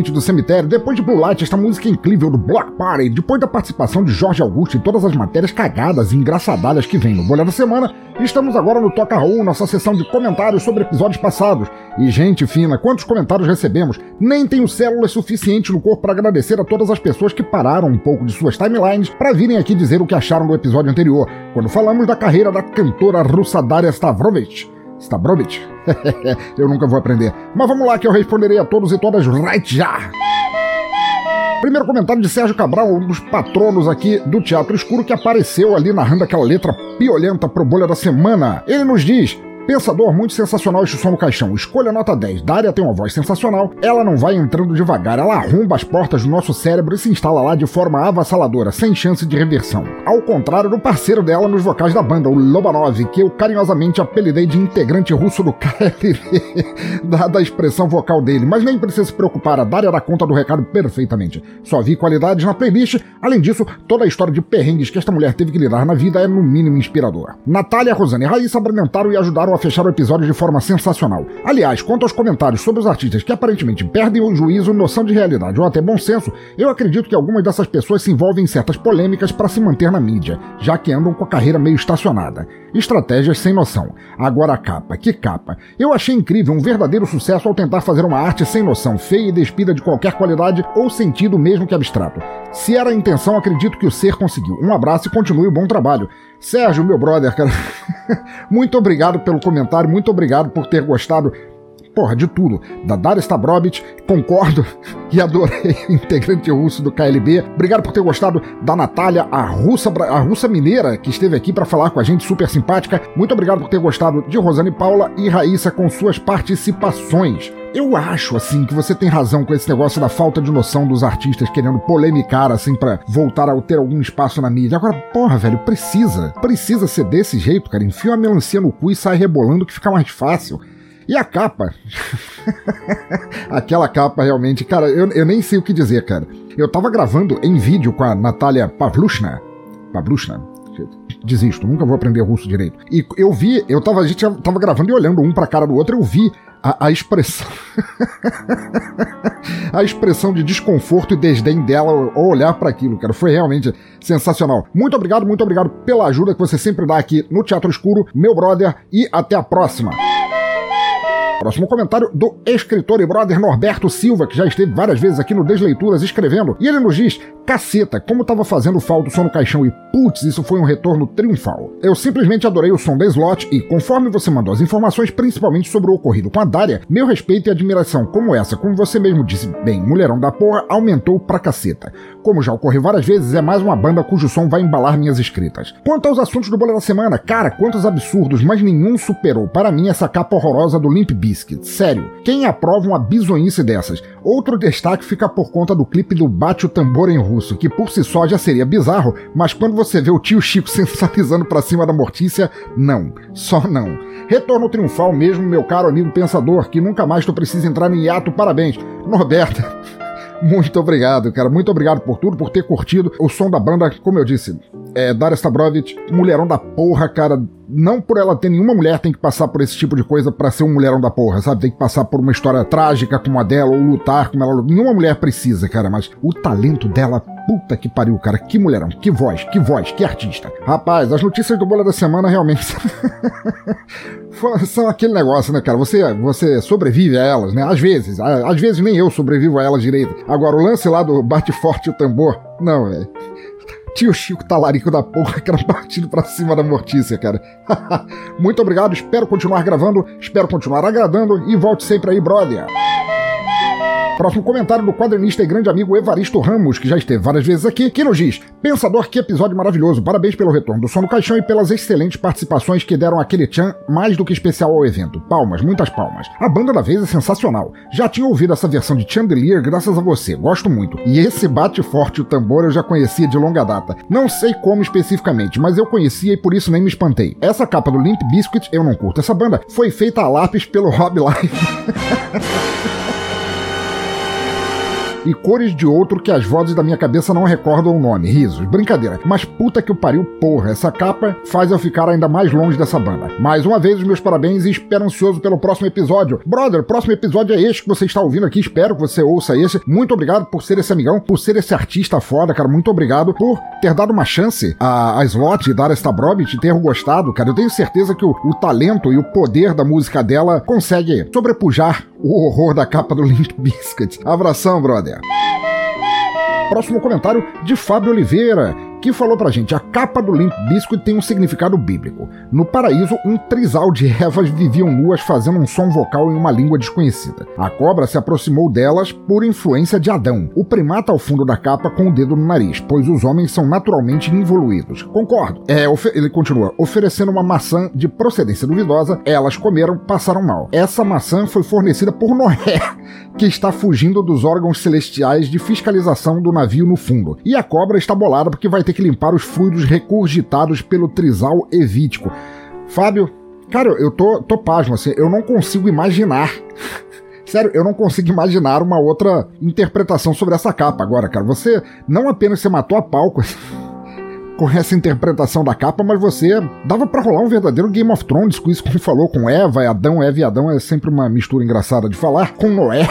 ouvinte do cemitério. Depois de Blue Light, esta música incrível do Block Party, depois da participação de Jorge Augusto em todas as matérias cagadas e engraçadadas que vem no Bolha da Semana, estamos agora no Toca Raul, nossa sessão de comentários sobre episódios passados. E, gente fina, quantos comentários recebemos? Nem tenho células suficientes no corpo para agradecer a todas as pessoas que pararam um pouco de suas timelines para virem aqui dizer o que acharam do episódio anterior, quando falamos da carreira da cantora russa Daria Stavrovich. Stavrovich? (laughs) Eu nunca vou aprender. Mas vamos lá que eu responderei a todos e todas right já! Primeiro comentário de Sérgio Cabral, um dos patronos aqui do Teatro Escuro, que apareceu ali narrando aquela letra piolenta pro Bolha da Semana. Ele nos diz. Pensador muito sensacional este som no caixão. Escolha nota 10. Dária tem uma voz sensacional. Ela não vai entrando devagar. Ela arromba as portas do nosso cérebro e se instala lá de forma avassaladora, sem chance de reversão. Ao contrário do parceiro dela nos vocais da banda, o Lobanov, que eu carinhosamente apelidei de integrante russo do (laughs) KLB, dada a expressão vocal dele. Mas nem precisa se preocupar, a Dária dá conta do recado perfeitamente. Só vi qualidades na playlist. Além disso, toda a história de perrengues que esta mulher teve que lidar na vida é no mínimo inspiradora. Natália, Rosane e Raíssa abrilhantaram e ajudaram a fechar o episódio de forma sensacional. Aliás, quanto aos comentários sobre os artistas que aparentemente perdem o juízo, noção de realidade ou até bom senso, eu acredito que algumas dessas pessoas se envolvem em certas polêmicas para se manter na mídia, já que andam com a carreira meio estacionada. Estratégias sem noção. Agora a capa, que capa. Eu achei incrível, um verdadeiro sucesso ao tentar fazer uma arte sem noção, feia e despida de qualquer qualidade ou sentido mesmo que abstrato. Se era a intenção, acredito que o ser conseguiu. Um abraço e continue o bom trabalho. Sérgio, meu brother, cara. (laughs) muito obrigado pelo comentário, muito obrigado por ter gostado. Porra, de tudo. Da Daria Stabrobit, concordo (laughs) e adorei integrante russo do KLB. Obrigado por ter gostado da Natália, a russa, a russa mineira, que esteve aqui para falar com a gente, super simpática. Muito obrigado por ter gostado de Rosane Paula e Raíssa com suas participações. Eu acho, assim, que você tem razão com esse negócio da falta de noção dos artistas querendo polemicar, assim, para voltar a ter algum espaço na mídia. Agora, porra, velho, precisa. Precisa ser desse jeito, cara. Enfia uma melancia no cu e sai rebolando que fica mais fácil. E a capa? (laughs) Aquela capa realmente, cara, eu, eu nem sei o que dizer, cara. Eu tava gravando em vídeo com a Natália Pavlushna. Pavlushna? Desisto, nunca vou aprender russo direito. E eu vi, eu tava, a gente tava gravando e olhando um pra cara do outro, eu vi a, a expressão. (laughs) a expressão de desconforto e desdém dela ao olhar para aquilo, cara. Foi realmente sensacional. Muito obrigado, muito obrigado pela ajuda que você sempre dá aqui no Teatro Escuro, meu brother, e até a próxima. Próximo comentário do escritor e brother Norberto Silva, que já esteve várias vezes aqui no Desleituras escrevendo, e ele nos diz: Caceta, como tava fazendo falta o som no caixão e putz, isso foi um retorno triunfal. Eu simplesmente adorei o som da slot e, conforme você mandou as informações, principalmente sobre o ocorrido com a Dária, meu respeito e admiração como essa, como você mesmo disse bem, mulherão da porra, aumentou pra caceta. Como já ocorreu várias vezes, é mais uma banda cujo som vai embalar minhas escritas. Quanto aos assuntos do Bolha da Semana, cara, quantos absurdos, mas nenhum superou para mim essa capa horrorosa do Limp Bizkit. Sério, quem aprova uma bizonhice dessas? Outro destaque fica por conta do clipe do Bate o Tambor em Russo, que por si só já seria bizarro, mas quando você vê o tio Chico (laughs) sensualizando pra cima da Mortícia, não, só não. Retorno triunfal mesmo, meu caro amigo pensador, que nunca mais tu precisa entrar em hiato, parabéns. Norberta, (laughs) muito obrigado, cara. Muito obrigado por tudo, por ter curtido o som da banda. Como eu disse, é, Daria mulherão da porra, cara. Não por ela ter nenhuma mulher tem que passar por esse tipo de coisa para ser um mulherão da porra, sabe? Tem que passar por uma história trágica como a dela, ou lutar como ela. Nenhuma mulher precisa, cara, mas o talento dela, puta que pariu, cara. Que mulherão, que voz, que voz, que artista. Rapaz, as notícias do Bola da Semana realmente. (laughs) são aquele negócio, né, cara? Você, você sobrevive a elas, né? Às vezes. Às vezes nem eu sobrevivo a elas direito. Agora, o lance lá do bate forte o tambor. Não, velho. Tio Chico talarico da porra, (laughs) que era partido pra cima da Mortícia, cara. (laughs) Muito obrigado, espero continuar gravando, espero continuar agradando e volte sempre aí, brother. Próximo comentário do quadrinista e grande amigo Evaristo Ramos, que já esteve várias vezes aqui, que nos diz: Pensador, que episódio maravilhoso. Parabéns pelo retorno do som no caixão e pelas excelentes participações que deram aquele tchan mais do que especial ao evento. Palmas, muitas palmas. A banda da vez é sensacional. Já tinha ouvido essa versão de Chandelier graças a você, gosto muito. E esse bate forte o tambor eu já conhecia de longa data. Não sei como especificamente, mas eu conhecia e por isso nem me espantei. Essa capa do Limp Biscuit, eu não curto essa banda, foi feita a lápis pelo Rob Life. (laughs) e cores de outro que as vozes da minha cabeça não recordam o nome. Risos, brincadeira. Mas puta que o pariu, porra, essa capa faz eu ficar ainda mais longe dessa banda. Mais uma vez, os meus parabéns e espero ansioso pelo próximo episódio. Brother, o próximo episódio é este que você está ouvindo aqui, espero que você ouça esse. Muito obrigado por ser esse amigão, por ser esse artista foda, cara. Muito obrigado por ter dado uma chance a, a Slot e dar esta Brobit e ter gostado, cara. Eu tenho certeza que o, o talento e o poder da música dela consegue sobrepujar o horror da capa do Limp Biscuit. Abração, brother. Próximo comentário de Fábio Oliveira, que falou pra gente: a capa do Limp Biscuit tem um significado bíblico. No paraíso, um trisal de ervas viviam nuas fazendo um som vocal em uma língua desconhecida. A cobra se aproximou delas por influência de Adão, o primata ao fundo da capa com o dedo no nariz, pois os homens são naturalmente involuídos. Concordo. É, ele continua: oferecendo uma maçã de procedência duvidosa, elas comeram, passaram mal. Essa maçã foi fornecida por Noé, que está fugindo dos órgãos celestiais de fiscalização do navio no fundo. E a cobra está bolada porque vai ter que limpar os fluidos recurgitados pelo trisal evítico. Fábio, cara, eu tô, tô pasmo, assim, eu não consigo imaginar. (laughs) Sério, eu não consigo imaginar uma outra interpretação sobre essa capa agora, cara. Você não apenas você matou a pau (laughs) com essa interpretação da capa, mas você dava para rolar um verdadeiro Game of Thrones com isso, como falou, com Eva, Adão, Eva e Adão é sempre uma mistura engraçada de falar, com Noé,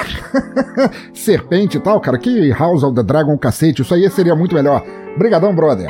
(laughs) serpente e tal, cara, que House of the Dragon cacete, isso aí seria muito melhor. Brigadão, brother.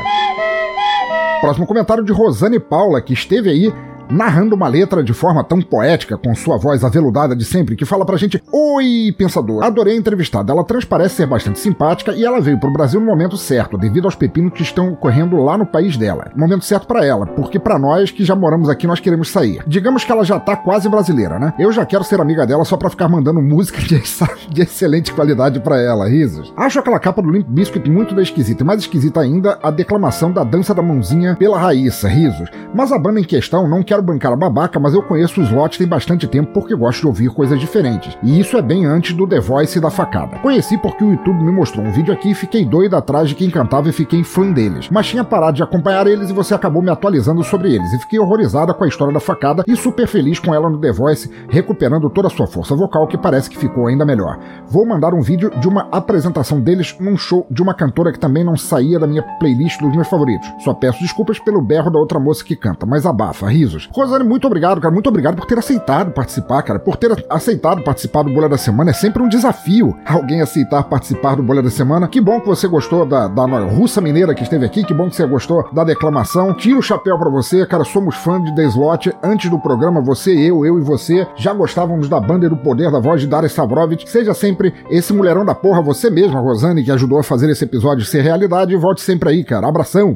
Próximo comentário de Rosane Paula, que esteve aí narrando uma letra de forma tão poética, com sua voz aveludada de sempre, que fala pra gente: Oi, pensador, adorei a entrevistada. Ela transparece ser bastante simpática e ela veio pro Brasil no momento certo, devido aos pepinos que estão ocorrendo lá no país dela. Momento certo para ela, porque para nós que já moramos aqui, nós queremos sair. Digamos que ela já tá quase brasileira, né? Eu já quero ser amiga dela só pra ficar mandando música (laughs) de, de excelente qualidade para ela, risos. Acho aquela capa do Limp Biscuit muito da esquisita, e mais esquisita ainda a declamação da dança da mãozinha pela Raíssa, risos. Mas a banda em questão não quer quero bancar a babaca, mas eu conheço os lotes tem bastante tempo porque gosto de ouvir coisas diferentes. E isso é bem antes do The Voice e da facada. Conheci porque o YouTube me mostrou um vídeo aqui e fiquei doido atrás de quem cantava e fiquei fã deles. Mas tinha parado de acompanhar eles e você acabou me atualizando sobre eles. E fiquei horrorizada com a história da facada e super feliz com ela no The Voice, recuperando toda a sua força vocal, que parece que ficou ainda melhor. Vou mandar um vídeo de uma apresentação deles num show de uma cantora que também não saía da minha playlist dos meus favoritos. Só peço desculpas pelo berro da outra moça que canta, mas abafa, risos. Rosane, muito obrigado, cara. Muito obrigado por ter aceitado participar, cara. Por ter aceitado participar do Bolha da Semana. É sempre um desafio alguém aceitar participar do Bolha da Semana. Que bom que você gostou da, da russa mineira que esteve aqui. Que bom que você gostou da declamação. Tiro o chapéu para você, cara. Somos fãs de The Slot. Antes do programa, você, eu, eu e você já gostávamos da banda e do poder da voz de Daria Stavrovich. Seja sempre esse mulherão da porra, você mesma, Rosane, que ajudou a fazer esse episódio ser realidade. Volte sempre aí, cara. Abração.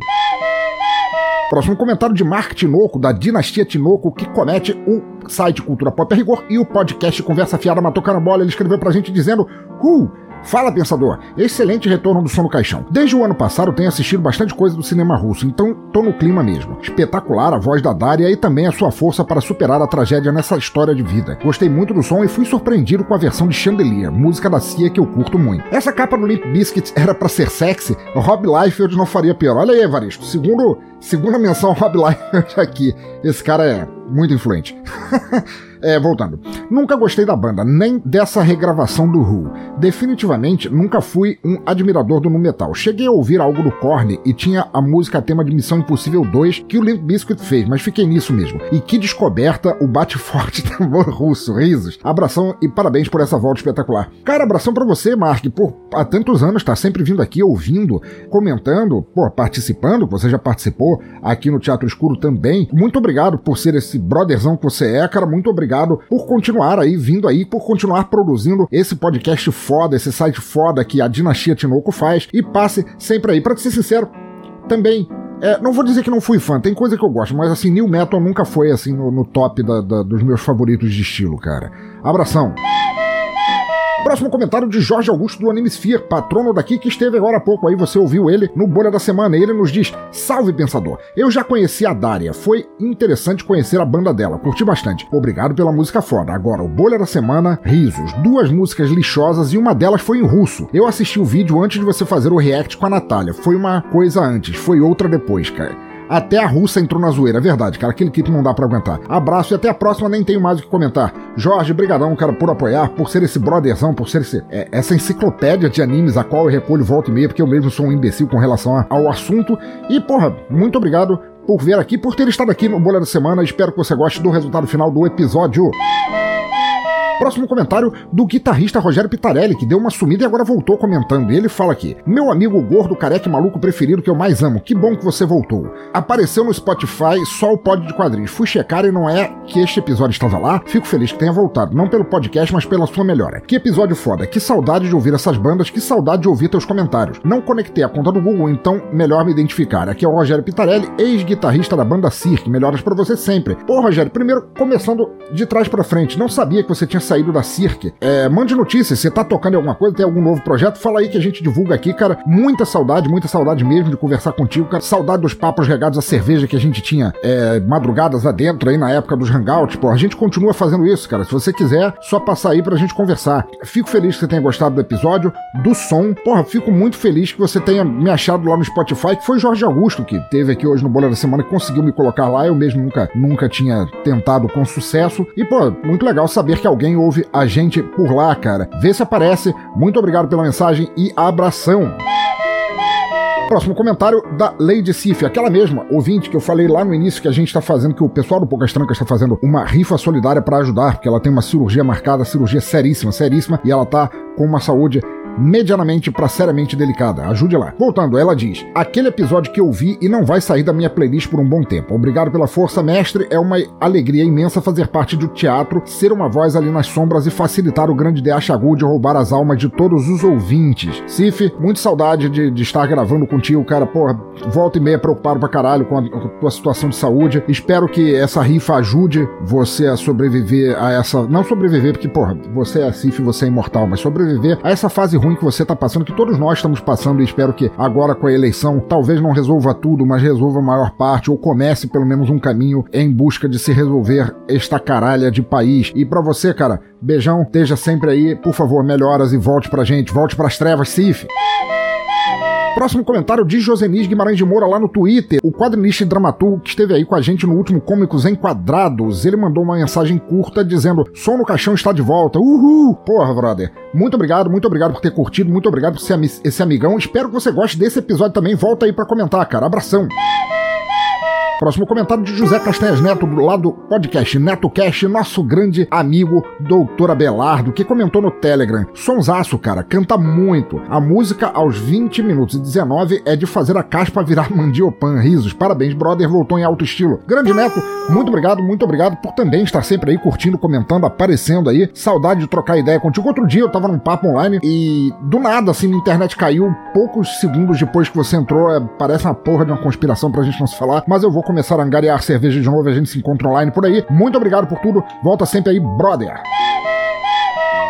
Próximo comentário de Mark Tinoco, da Dinastia Tinoco, que comete o site Cultura Pop a Rigor e o podcast Conversa Fiada Matou Carambola. Ele escreveu pra gente dizendo: Uh, Fala, pensador! Excelente retorno do som no caixão. Desde o ano passado tenho assistido bastante coisa do cinema russo, então tô no clima mesmo. Espetacular a voz da Daria e também a sua força para superar a tragédia nessa história de vida. Gostei muito do som e fui surpreendido com a versão de Chandelier, música da Cia que eu curto muito. Essa capa do Limp Bizkit era para ser sexy, Rob Liefeld não faria pior. Olha aí, Evaristo, segundo, segunda menção Rob Liefeld (laughs) aqui. Esse cara é muito influente. (laughs) É, voltando. Nunca gostei da banda, nem dessa regravação do Who. Definitivamente nunca fui um admirador do nu metal. Cheguei a ouvir algo do Korn e tinha a música tema de Missão Impossível 2 que o Limp Bizkit fez, mas fiquei nisso mesmo. E que descoberta o bate forte tambor russo. Risos. Abração e parabéns por essa volta espetacular. Cara, abração para você, Mark, por há tantos anos tá sempre vindo aqui ouvindo, comentando, pô, participando, você já participou aqui no Teatro Escuro também. Muito obrigado por ser esse brotherzão que você é, cara. Muito obrigado por continuar aí, vindo aí, por continuar produzindo esse podcast foda, esse site foda que a Dinastia Tinoco faz. E passe sempre aí. Pra ser sincero, também é, não vou dizer que não fui fã, tem coisa que eu gosto, mas assim, New Metal nunca foi assim no, no top da, da, dos meus favoritos de estilo, cara. Abração! Próximo comentário de Jorge Augusto do Animesphere, patrono daqui que esteve agora há pouco aí, você ouviu ele no Bolha da Semana. Ele nos diz: Salve pensador, eu já conheci a Daria, foi interessante conhecer a banda dela, curti bastante. Obrigado pela música foda. Agora, o Bolha da Semana, risos, duas músicas lixosas e uma delas foi em russo. Eu assisti o vídeo antes de você fazer o react com a Natália, foi uma coisa antes, foi outra depois, cara. Até a russa entrou na zoeira, é verdade, cara. Aquele clipe não dá para aguentar. Abraço e até a próxima, nem tenho mais o que comentar. Jorge, brigadão, cara, por apoiar, por ser esse brotherzão, por ser esse, é, essa enciclopédia de animes a qual eu recolho volta e meia, porque eu mesmo sou um imbecil com relação a, ao assunto. E, porra, muito obrigado por ver aqui, por ter estado aqui no Bolha da Semana. Espero que você goste do resultado final do episódio. Próximo comentário do guitarrista Rogério Pitarelli, que deu uma sumida e agora voltou comentando. E ele fala aqui: Meu amigo gordo, careca maluco preferido que eu mais amo, que bom que você voltou. Apareceu no Spotify só o pod de quadrinhos. Fui checar e não é que este episódio estava lá. Fico feliz que tenha voltado, não pelo podcast, mas pela sua melhora. Que episódio foda, que saudade de ouvir essas bandas, que saudade de ouvir teus comentários. Não conectei a conta do Google, então melhor me identificar. Aqui é o Rogério Pitarelli, ex-guitarrista da banda Cirque. Melhoras para você sempre. Pô, Rogério, primeiro começando de trás para frente, não sabia que você tinha saído da Cirque. É, mande notícias, você tá tocando em alguma coisa, tem algum novo projeto, fala aí que a gente divulga aqui, cara. Muita saudade, muita saudade mesmo de conversar contigo, cara. Saudade dos papos regados à cerveja que a gente tinha é, madrugadas adentro aí na época dos hangouts, pô. A gente continua fazendo isso, cara. Se você quiser, só passar aí pra gente conversar. Fico feliz que você tenha gostado do episódio, do som. Porra, fico muito feliz que você tenha me achado lá no Spotify, que foi Jorge Augusto que teve aqui hoje no Bola da Semana, que conseguiu me colocar lá. Eu mesmo nunca, nunca tinha tentado com sucesso. E, pô, muito legal saber que alguém ouve a gente por lá, cara. Vê se aparece. Muito obrigado pela mensagem e abração. Próximo comentário da Lady Sif, aquela mesma ouvinte que eu falei lá no início que a gente está fazendo, que o pessoal do Poucas Trancas está fazendo uma rifa solidária para ajudar, porque ela tem uma cirurgia marcada, cirurgia seríssima, seríssima, e ela tá com uma saúde medianamente para seriamente delicada. Ajude lá. Voltando, ela diz: Aquele episódio que eu vi e não vai sair da minha playlist por um bom tempo. Obrigado pela força, mestre. É uma alegria imensa fazer parte do teatro, ser uma voz ali nas sombras e facilitar o grande DA Chagu de roubar as almas de todos os ouvintes. Sif, muito saudade de, de estar gravando contigo, cara. Porra, volta e meia preocupado pra caralho com a, com a tua situação de saúde. Espero que essa rifa ajude você a sobreviver a essa. Não sobreviver, porque, porra, você é Sif, você é imortal, mas sobreviver a essa fase ruim que você tá passando, que todos nós estamos passando, e espero que agora com a eleição talvez não resolva tudo, mas resolva a maior parte, ou comece pelo menos um caminho em busca de se resolver esta caralha de país. E para você, cara, beijão, esteja sempre aí, por favor, melhoras e volte pra gente, volte pras trevas, Cif. Próximo comentário de Josenis Guimarães de Moura lá no Twitter. O quadrinista e dramaturgo que esteve aí com a gente no último Cômicos Enquadrados. Ele mandou uma mensagem curta dizendo: Som no caixão está de volta. Uhul! Porra, brother. Muito obrigado, muito obrigado por ter curtido, muito obrigado por ser esse amigão. Espero que você goste desse episódio também. Volta aí para comentar, cara. Abração. Próximo comentário de José Castanhas Neto, do lado do podcast NetoCast, nosso grande amigo Doutor Abelardo, que comentou no Telegram. Sonsaço, cara, canta muito. A música aos 20 minutos e 19 é de fazer a caspa virar (laughs) mandiopan. Risos. Parabéns, brother, voltou em alto estilo. Grande Neto, muito obrigado, muito obrigado por também estar sempre aí curtindo, comentando, aparecendo aí. Saudade de trocar ideia contigo. Outro dia eu tava num papo online e do nada, assim, na internet caiu poucos segundos depois que você entrou. É, parece uma porra de uma conspiração pra gente não se falar, mas eu vou começar a angariar cerveja de novo. A gente se encontra online por aí. Muito obrigado por tudo. Volta sempre aí, brother.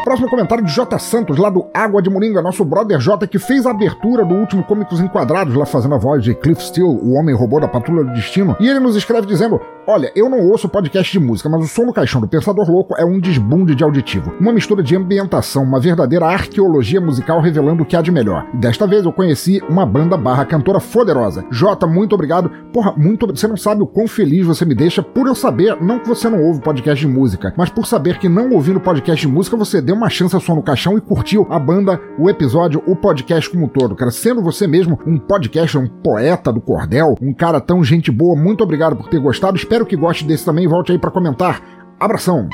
Próximo comentário de J. Santos, lá do Água de Moringa, nosso brother J, que fez a abertura do último Cômicos Enquadrados, lá fazendo a voz de Cliff Steele, o homem robô da Patrulha do Destino. E ele nos escreve dizendo: Olha, eu não ouço podcast de música, mas o som no caixão do Pensador Louco é um desbunde de auditivo. Uma mistura de ambientação, uma verdadeira arqueologia musical revelando o que há de melhor. E desta vez eu conheci uma banda barra cantora poderosa. Jota, muito obrigado. Porra, muito Você não sabe o quão feliz você me deixa por eu saber, não que você não ouve podcast de música, mas por saber que não ouvindo podcast de música você deu uma chance ao som no caixão e curtiu a banda, o episódio, o podcast como um todo. Cara, sendo você mesmo um podcast, um poeta do cordel, um cara tão gente boa, muito obrigado por ter gostado. Espero que goste desse também. Volte aí para comentar. Abração!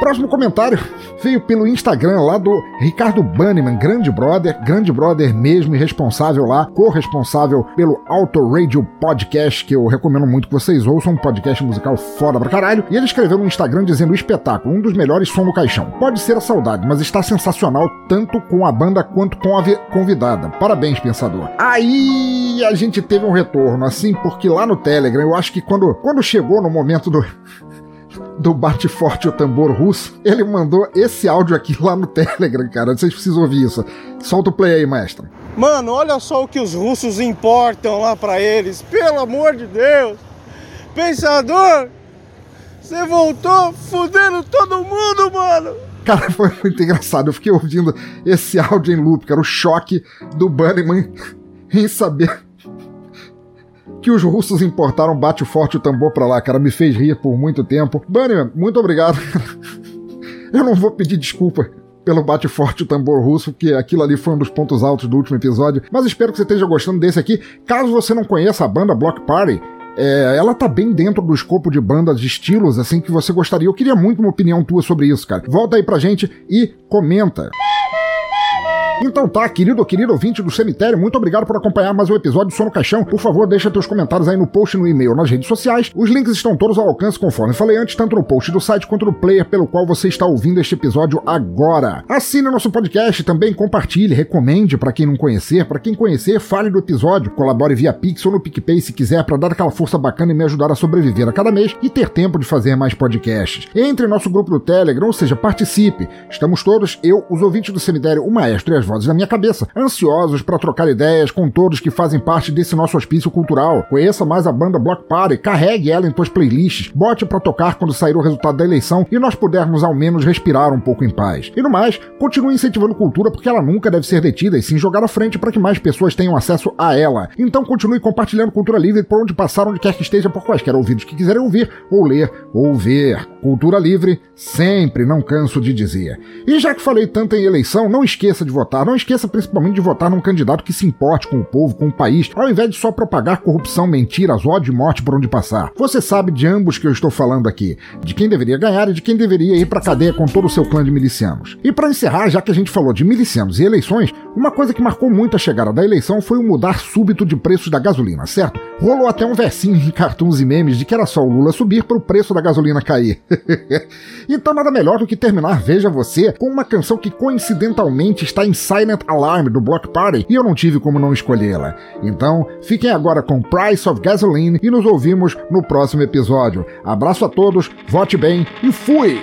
Próximo comentário veio pelo Instagram lá do Ricardo Banniman, grande brother, grande brother mesmo e responsável lá, corresponsável pelo Auto Radio Podcast, que eu recomendo muito que vocês ouçam, um podcast musical foda pra caralho. E ele escreveu no Instagram dizendo: o espetáculo, um dos melhores som no caixão. Pode ser a saudade, mas está sensacional tanto com a banda quanto com a convidada. Parabéns, pensador. Aí a gente teve um retorno, assim, porque lá no Telegram, eu acho que quando, quando chegou no momento do do Bate Forte o Tambor Russo, ele mandou esse áudio aqui lá no (laughs) Telegram, cara. Vocês precisam ouvir isso. Solta o play aí, mestre. Mano, olha só o que os russos importam lá para eles. Pelo amor de Deus. Pensador, você voltou fudendo todo mundo, mano. Cara, foi muito engraçado. Eu fiquei ouvindo esse áudio em loop, cara. O choque do Bunnyman (laughs) em saber que os russos importaram Bate Forte o Tambor pra lá, cara. Me fez rir por muito tempo. Bunnyman, muito obrigado. (laughs) Eu não vou pedir desculpa pelo Bate Forte o Tambor Russo, porque aquilo ali foi um dos pontos altos do último episódio. Mas espero que você esteja gostando desse aqui. Caso você não conheça a banda Block Party, é, ela tá bem dentro do escopo de bandas de estilos, assim, que você gostaria. Eu queria muito uma opinião tua sobre isso, cara. Volta aí pra gente e comenta. Então tá, querido ou querido ouvinte do cemitério, muito obrigado por acompanhar mais um episódio do Sono Caixão. Por favor, deixa teus comentários aí no post, no e-mail, nas redes sociais. Os links estão todos ao alcance, conforme falei antes, tanto no post do site quanto no player pelo qual você está ouvindo este episódio agora. Assine nosso podcast, também compartilhe, recomende para quem não conhecer, para quem conhecer, fale do episódio, colabore via Pix ou no PicPay se quiser para dar aquela força bacana e me ajudar a sobreviver a cada mês e ter tempo de fazer mais podcasts. Entre em nosso grupo do Telegram, ou seja, participe. Estamos todos, eu, os ouvintes do cemitério, o maestro e as vozes na minha cabeça, ansiosos para trocar ideias com todos que fazem parte desse nosso hospício cultural. Conheça mais a banda Block Party, carregue ela em tuas playlists, bote para tocar quando sair o resultado da eleição e nós pudermos ao menos respirar um pouco em paz. E no mais, continue incentivando cultura porque ela nunca deve ser detida e sim jogada à frente para que mais pessoas tenham acesso a ela. Então continue compartilhando cultura livre por onde passar, onde quer que esteja, por quaisquer ouvidos que quiserem ouvir, ou ler, ou ver. Cultura livre, sempre, não canso de dizer. E já que falei tanto em eleição, não esqueça de votar, não esqueça principalmente de votar num candidato que se importe com o povo, com o país, ao invés de só propagar corrupção, mentiras, ódio e morte por onde passar. Você sabe de ambos que eu estou falando aqui, de quem deveria ganhar e de quem deveria ir pra cadeia com todo o seu clã de milicianos. E para encerrar, já que a gente falou de milicianos e eleições, uma coisa que marcou muito a chegada da eleição foi o mudar súbito de preços da gasolina, certo? Rolou até um versinho em cartoons e memes de que era só o Lula subir para o preço da gasolina cair. (laughs) então nada melhor do que terminar Veja Você com uma canção que coincidentalmente está em Silent Alarm do Block Party e eu não tive como não escolhê-la. Então fiquem agora com Price of Gasoline e nos ouvimos no próximo episódio. Abraço a todos, vote bem e fui!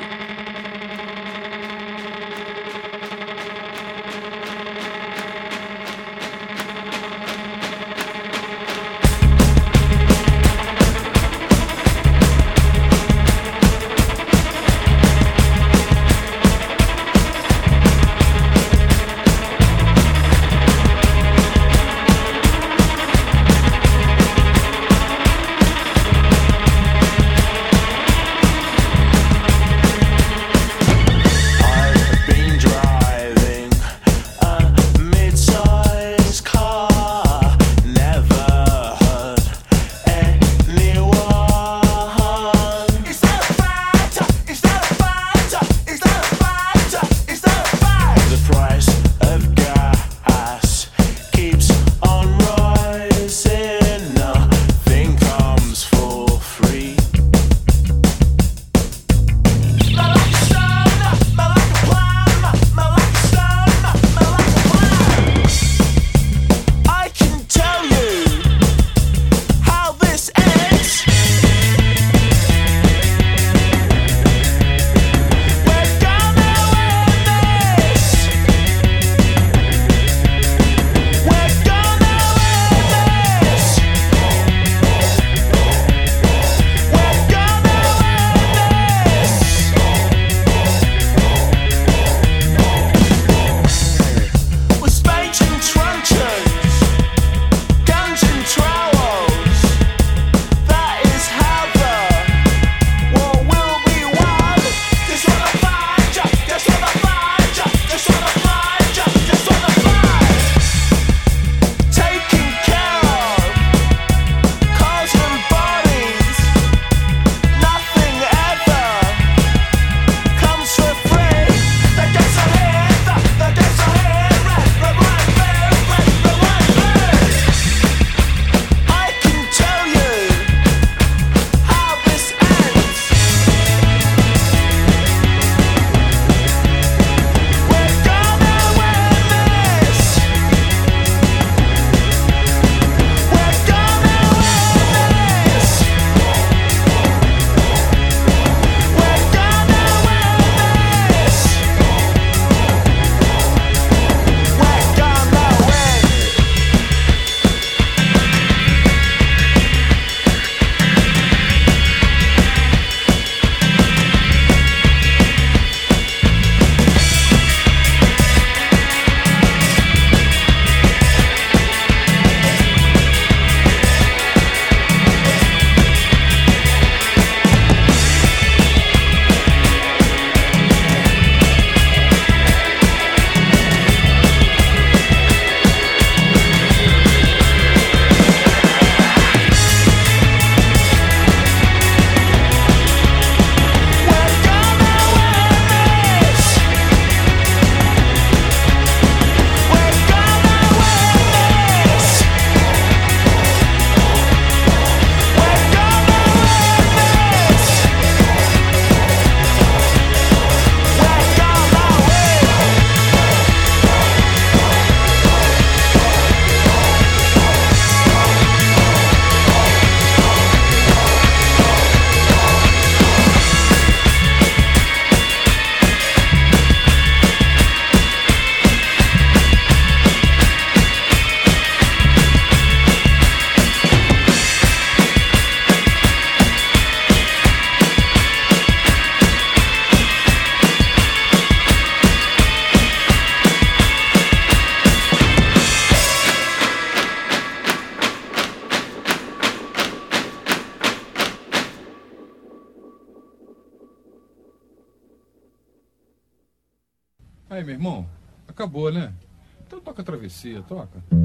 Toca a travessia, toca.